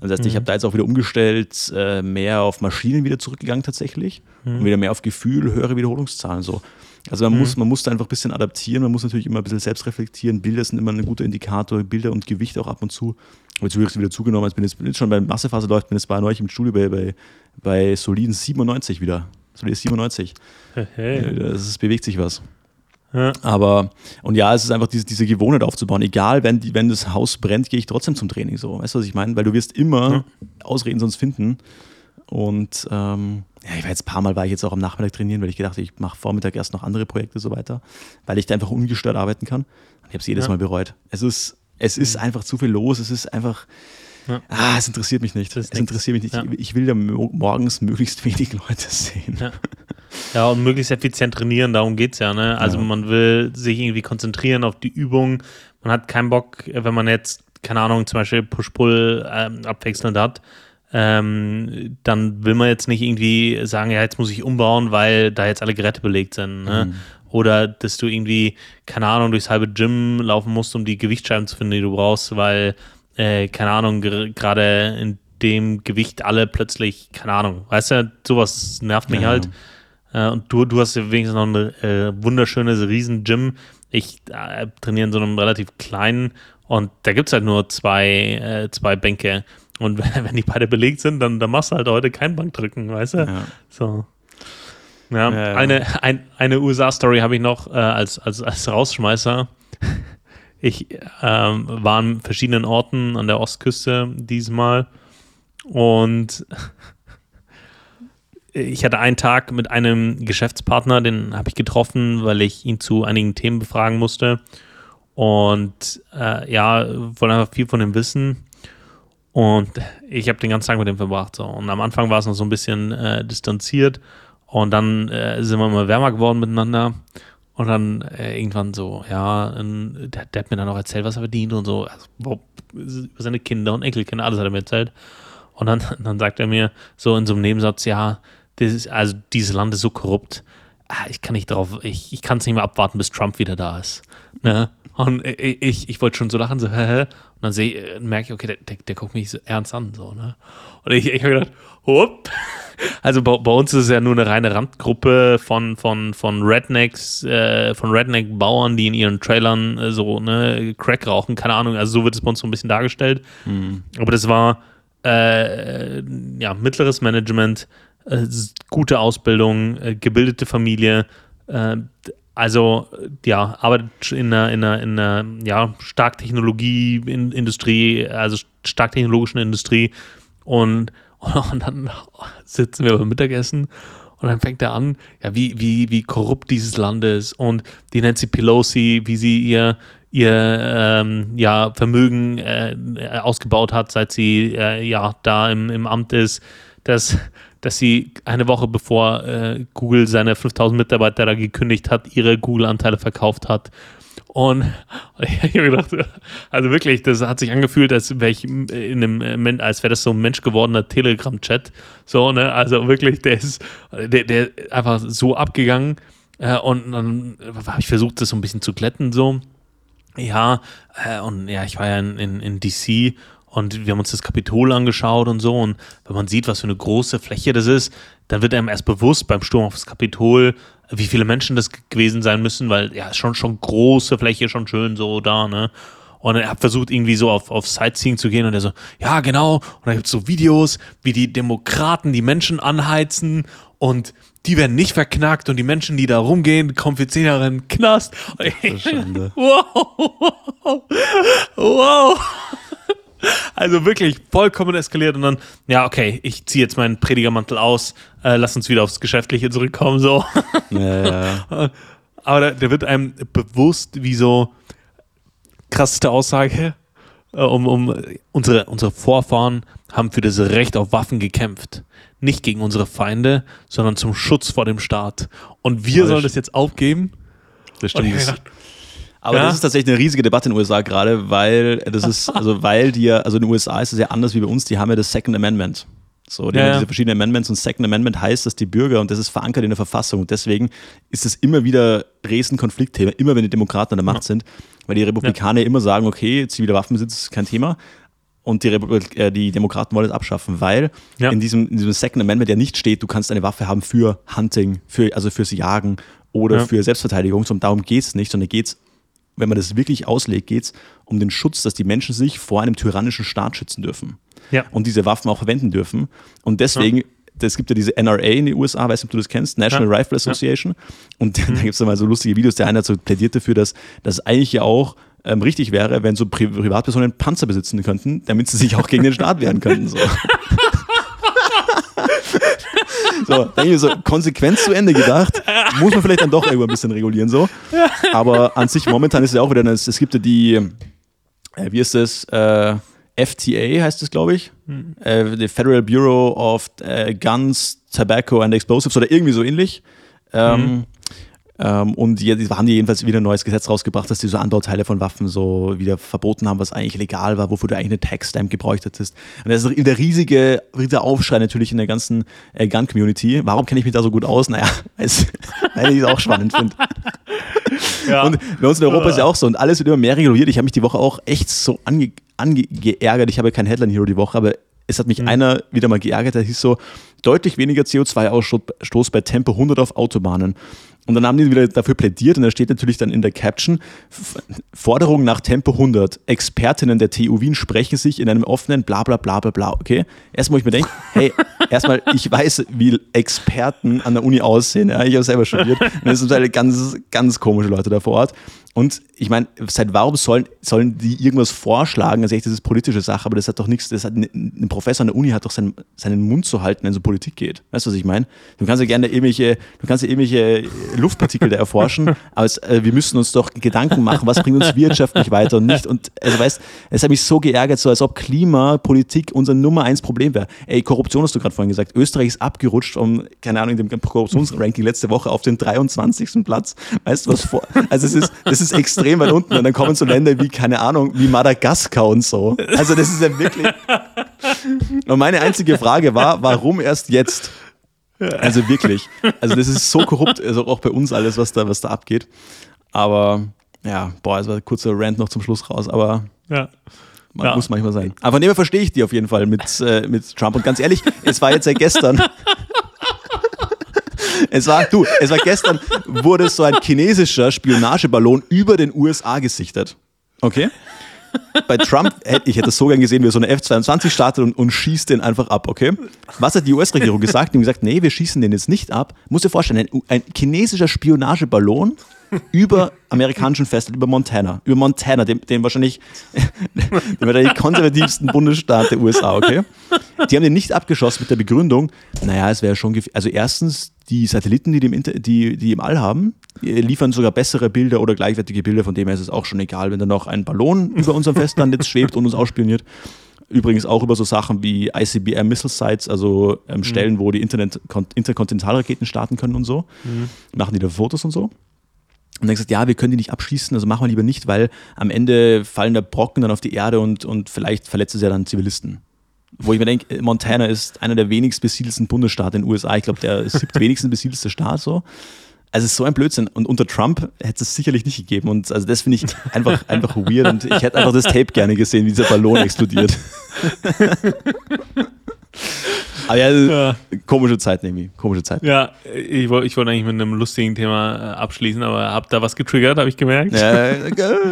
Speaker 1: Das heißt, mhm. ich habe da jetzt auch wieder umgestellt, äh, mehr auf Maschinen wieder zurückgegangen tatsächlich mhm. und wieder mehr auf Gefühl, höhere Wiederholungszahlen so. Also man, mhm. muss, man muss da einfach ein bisschen adaptieren, man muss natürlich immer ein bisschen selbst reflektieren. Bilder sind immer ein guter Indikator, Bilder und Gewicht auch ab und zu. Jetzt habe ich wieder zugenommen, ich bin jetzt, bin jetzt schon bei Massephase läuft, bin jetzt bei neulich im Studio bei, bei, bei soliden 97 wieder. Solide 97. Hey. Das bewegt sich was. Ja. Aber, und ja, es ist einfach diese, diese Gewohnheit aufzubauen. Egal, wenn, die, wenn das Haus brennt, gehe ich trotzdem zum Training. So. Weißt du, was ich meine? Weil du wirst immer ja. Ausreden sonst finden. Und ähm, ja, ich war jetzt ein paar Mal, war ich jetzt auch am Nachmittag trainieren, weil ich gedacht ich mache Vormittag erst noch andere Projekte so weiter, weil ich da einfach ungestört arbeiten kann. Und ich habe es jedes ja. Mal bereut. Es ist, es ist mhm. einfach zu viel los. Es ist einfach, ja. ah, es interessiert mich nicht. Es interessiert mich nicht. Ja. Ich will da morgens möglichst wenig Leute sehen.
Speaker 2: Ja. Ja, und möglichst effizient trainieren, darum geht es ja. Ne? Also ja. man will sich irgendwie konzentrieren auf die Übung. Man hat keinen Bock, wenn man jetzt, keine Ahnung, zum Beispiel Push-Pull ähm, abwechselnd hat, ähm, dann will man jetzt nicht irgendwie sagen, ja, jetzt muss ich umbauen, weil da jetzt alle Geräte belegt sind. Ne? Mhm. Oder dass du irgendwie, keine Ahnung, durchs halbe Gym laufen musst, um die Gewichtsscheiben zu finden, die du brauchst, weil, äh, keine Ahnung, gerade in dem Gewicht alle plötzlich, keine Ahnung, weißt du, sowas nervt mich ja. halt. Äh, und du, du hast ja wenigstens noch ein äh, wunderschönes Riesen-Gym. Ich äh, trainiere in so einem relativ kleinen und da gibt es halt nur zwei, äh, zwei Bänke. Und wenn die beide belegt sind, dann, dann machst du halt heute kein Bankdrücken, weißt du? Ja. So. Ja, ja, ja. Eine, ein, eine USA-Story habe ich noch äh, als, als, als Rausschmeißer. Ich ähm, war an verschiedenen Orten an der Ostküste diesmal und ich hatte einen Tag mit einem Geschäftspartner, den habe ich getroffen, weil ich ihn zu einigen Themen befragen musste. Und äh, ja, wollte einfach viel von ihm wissen. Und ich habe den ganzen Tag mit ihm verbracht. So. Und am Anfang war es noch so ein bisschen äh, distanziert. Und dann äh, sind wir immer wärmer geworden miteinander. Und dann äh, irgendwann so, ja, der, der, hat mir dann auch erzählt, was er verdient und so. Also, über seine Kinder und Enkelkinder, alles hat er mir erzählt. Und dann, dann sagt er mir so in so einem Nebensatz, ja, das ist, also dieses Land ist so korrupt. Ah, ich kann nicht drauf, ich, ich kann es nicht mehr abwarten, bis Trump wieder da ist. Ne? Und ich, ich, ich wollte schon so lachen, so, hä, Und dann sehe, merke ich, okay, der, der, der, guckt mich so ernst an, so, ne? Und ich, ich habe gedacht, hopp. Also bei, bei, uns ist es ja nur eine reine Randgruppe von, von, von Rednecks, äh, von Redneck-Bauern, die in ihren Trailern äh, so, ne, Crack rauchen, keine Ahnung, also so wird es bei uns so ein bisschen dargestellt. Mhm. Aber das war, äh, ja, mittleres Management, äh, gute Ausbildung, äh, gebildete Familie, äh, also ja, arbeitet in einer, in einer, in einer ja, stark Technologie-Industrie, also stark technologischen Industrie und, und dann sitzen wir beim Mittagessen und dann fängt er an, ja, wie, wie, wie korrupt dieses Land ist und die Nancy Pelosi, wie sie ihr, ihr ähm, ja, Vermögen äh, ausgebaut hat, seit sie äh, ja da im, im Amt ist, dass dass sie eine Woche bevor äh, Google seine 5000 Mitarbeiter da gekündigt hat, ihre Google-Anteile verkauft hat. Und ich habe gedacht, also wirklich, das hat sich angefühlt, als wäre ich in einem, als wäre das so ein Mensch gewordener Telegram-Chat. So, ne? Also wirklich, der ist, der, der einfach so abgegangen. Äh, und dann habe ich versucht, das so ein bisschen zu glätten, so. Ja, äh, und ja, ich war ja in, in, in DC und wir haben uns das Kapitol angeschaut und so. Und wenn man sieht, was für eine große Fläche das ist, dann wird einem erst bewusst beim Sturm auf das Kapitol, wie viele Menschen das gewesen sein müssen, weil ja, schon, schon große Fläche, schon schön so da, ne? Und er hat versucht, irgendwie so auf, auf Sightseeing zu gehen und er so, ja, genau. Und da gibt es so Videos, wie die Demokraten die Menschen anheizen und die werden nicht verknackt und die Menschen, die da rumgehen, kommen für zehn Jahre in den Knast. Wow. Wow. Also wirklich vollkommen eskaliert und dann, ja, okay, ich ziehe jetzt meinen Predigermantel aus, äh, lass uns wieder aufs Geschäftliche zurückkommen, so. Ja, ja. Aber der, der, wird einem bewusst, wie so krasseste Aussage, äh, um, um unsere, unsere Vorfahren haben für das Recht auf Waffen gekämpft. Nicht gegen unsere Feinde, sondern zum Schutz vor dem Staat. Und wir sollen das jetzt aufgeben?
Speaker 1: Das stimmt. Aber ja. das ist tatsächlich eine riesige Debatte in den USA gerade, weil das ist, also weil die ja, also in den USA ist es ja anders wie bei uns, die haben ja das Second Amendment. So, die ja, haben diese verschiedenen Amendments und Second Amendment heißt, dass die Bürger, und das ist verankert in der Verfassung, und deswegen ist es immer wieder Riesenkonfliktthema, immer wenn die Demokraten an der Macht sind, weil die Republikaner immer sagen, okay, ziviler Waffenbesitz ist kein Thema, und die, Republik, äh, die Demokraten wollen es abschaffen, weil ja. in, diesem, in diesem Second Amendment ja nicht steht, du kannst eine Waffe haben für Hunting, für, also fürs Jagen oder ja. für Selbstverteidigung, sondern darum geht es nicht, sondern geht es wenn man das wirklich auslegt, geht es um den Schutz, dass die Menschen sich vor einem tyrannischen Staat schützen dürfen. Ja. Und diese Waffen auch verwenden dürfen. Und deswegen, es gibt ja diese NRA in den USA, weißt du, ob du das kennst, National. Rifle Association. Und da gibt es mal so lustige Videos. Der eine hat so plädiert dafür, dass das eigentlich ja auch ähm, richtig wäre, wenn so Pri Privatpersonen Panzer besitzen könnten, damit sie sich auch gegen den Staat wehren könnten. So. So, denke ich so, konsequent zu Ende gedacht, muss man vielleicht dann doch irgendwo ein bisschen regulieren, so. Aber an sich, momentan ist es ja auch wieder, es gibt ja die, äh, wie ist das, äh, FTA heißt es, glaube ich, mhm. äh, the Federal Bureau of äh, Guns, Tobacco and Explosives oder irgendwie so ähnlich. Ähm, mhm. Ähm, und die, die haben die jedenfalls wieder ein neues Gesetz rausgebracht, dass die so Anbauteile von Waffen so wieder verboten haben, was eigentlich legal war, wofür du eigentlich eine Tax-Stamp gebräucht hättest. Und das ist der riesige, riesige Aufschrei natürlich in der ganzen äh, Gun-Community. Warum kenne ich mich da so gut aus? Naja, weil ich es auch spannend finde. Ja. Und bei uns in Europa ist ja auch so und alles wird immer mehr reguliert. Ich habe mich die Woche auch echt so ange, angeärgert. Ich habe kein Headline Hero die Woche, aber es hat mich mhm. einer wieder mal geärgert, der hieß so, deutlich weniger CO2-Ausstoß bei Tempo 100 auf Autobahnen. Und dann haben die wieder dafür plädiert und da steht natürlich dann in der Caption, Forderung nach Tempo 100. Expertinnen der TU Wien sprechen sich in einem offenen bla bla bla bla bla. Okay? Erstmal, wo ich mir denke, hey, erstmal, ich weiß, wie Experten an der Uni aussehen. Ja? Ich habe selber studiert. Und es sind halt ganz, ganz komische Leute da vor Ort. Und ich meine, seit warum sollen, sollen die irgendwas vorschlagen? Also echt, das ist politische Sache, aber das hat doch nichts, das hat ein Professor an der Uni hat doch seinen, seinen Mund zu halten, wenn es um Politik geht. Weißt du, was ich meine? Du kannst ja gerne irgendwelche, du kannst ja irgendwelche Luftpartikel da erforschen, aber es, äh, wir müssen uns doch Gedanken machen, was bringt uns wirtschaftlich weiter und nicht. Und also weißt, es hat mich so geärgert, so als ob Klimapolitik unser Nummer eins Problem wäre. Ey, Korruption hast du gerade vorhin gesagt. Österreich ist abgerutscht um, keine Ahnung, in dem Korruptionsranking letzte Woche auf den 23. Platz. Weißt du, was vor, also es ist, das ist ist extrem weit unten und dann kommen so Länder wie, keine Ahnung, wie Madagaskar und so. Also das ist ja wirklich. Und meine einzige Frage war, warum erst jetzt? Also wirklich. Also das ist so korrupt, also auch bei uns alles, was da, was da abgeht. Aber ja, boah, es war ein kurzer Rant noch zum Schluss raus, aber
Speaker 2: Ja.
Speaker 1: man
Speaker 2: Ja.
Speaker 1: muss manchmal sein. Aber von dem her verstehe ich die auf jeden Fall mit, äh, mit Trump. Und ganz ehrlich, es war jetzt ja gestern. Es war, du, es war gestern, wurde so ein chinesischer Spionageballon über den USA gesichtet. Okay? Bei Trump, ich hätte es so gern gesehen, wie er so eine F-22 startet und, und schießt den einfach ab, okay? Was hat die US-Regierung gesagt? Die haben gesagt, nee, wir schießen den jetzt nicht ab. Muss dir vorstellen, ein, ein chinesischer Spionageballon über amerikanischen Festland, über Montana, über Montana, dem, dem wahrscheinlich, dem wahrscheinlich konservativsten Bundesstaat der USA, okay? Die haben den nicht abgeschossen mit der Begründung, naja, es wäre schon, also erstens, die Satelliten, die, die, die, im All haben, die liefern sogar bessere Bilder oder gleichwertige Bilder, von dem her ist es auch schon egal, wenn da noch ein Ballon über unserem Festland jetzt schwebt und uns ausspioniert. Übrigens auch über so Sachen wie ICBM Missile Sites, also ähm, Stellen, wo die Internet Interkontinentalraketen starten können und so. Machen die da Fotos und so. Und dann gesagt, ja, wir können die nicht abschießen, also machen wir lieber nicht, weil am Ende fallen da Brocken dann auf die Erde und, und vielleicht verletzt es ja dann Zivilisten. Wo ich mir denke, Montana ist einer der wenigst besiedelsten Bundesstaaten in den USA. Ich glaube, der siebte wenigsten besiedelste Staat so. Also es ist so ein Blödsinn. Und unter Trump hätte es sicherlich nicht gegeben. Und also das finde ich einfach, einfach weird. Und ich hätte einfach das Tape gerne gesehen, wie dieser Ballon explodiert. Aber ja,
Speaker 2: Ja.
Speaker 1: komische Zeit irgendwie. Komische Zeit.
Speaker 2: Ja, ich, woll- ich wollte eigentlich mit einem lustigen Thema äh, abschließen, aber hab da was getriggert, habe ich gemerkt.
Speaker 1: Ja,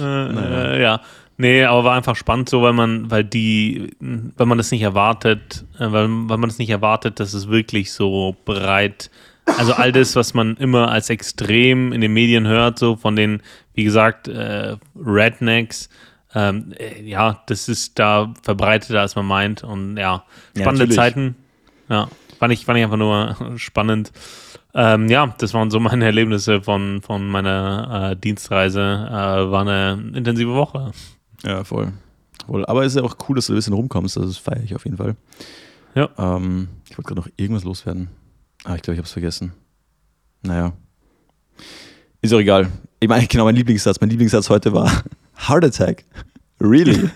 Speaker 2: Äh, äh, ja. Nee, aber war einfach spannend so, weil man, weil die, weil man das nicht erwartet, äh, weil, weil man das nicht erwartet, dass es wirklich so breit, also all das, was man immer als extrem in den Medien hört, so von den, wie gesagt, äh, Rednecks, ähm, äh, ja, das ist da verbreiteter, als man meint und ja,
Speaker 1: Ja,
Speaker 2: spannende
Speaker 1: natürlich.
Speaker 2: Zeiten. Ja, fand ich, fand ich einfach nur spannend. Ähm, ja, das waren so meine Erlebnisse von, von meiner äh, Dienstreise. Äh, war eine intensive Woche.
Speaker 1: Ja, voll. voll. Aber es ist ja auch cool, dass du ein bisschen rumkommst. Das feiere ich auf jeden Fall.
Speaker 2: Ja.
Speaker 1: Ähm, ich wollte gerade noch irgendwas loswerden. Ah, ich glaube, ich habe es vergessen. Naja. Ist auch egal. Ich meine, genau, mein Lieblingssatz. Mein Lieblingssatz heute war Heart Attack. Really?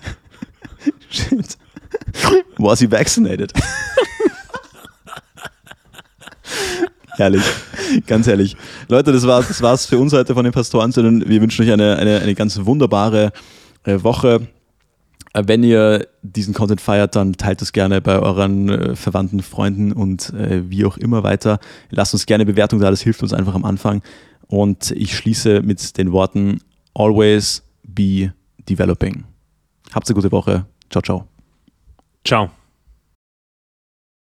Speaker 1: Shit. Was he vaccinated? Herrlich. Ganz herrlich. Leute, das war's, das war's für uns heute von den Pastorensöhnen. Wir wünschen euch eine, eine, eine ganz wunderbare äh, Woche. Äh, Wenn ihr diesen Content feiert, dann teilt es gerne bei euren äh, Verwandten, Freunden und wie auch immer weiter. Lasst uns gerne Bewertung da, das hilft uns einfach am Anfang. Und ich schließe mit den Worten Always be developing. Habt eine gute Woche. Ciao, ciao.
Speaker 2: Ciao.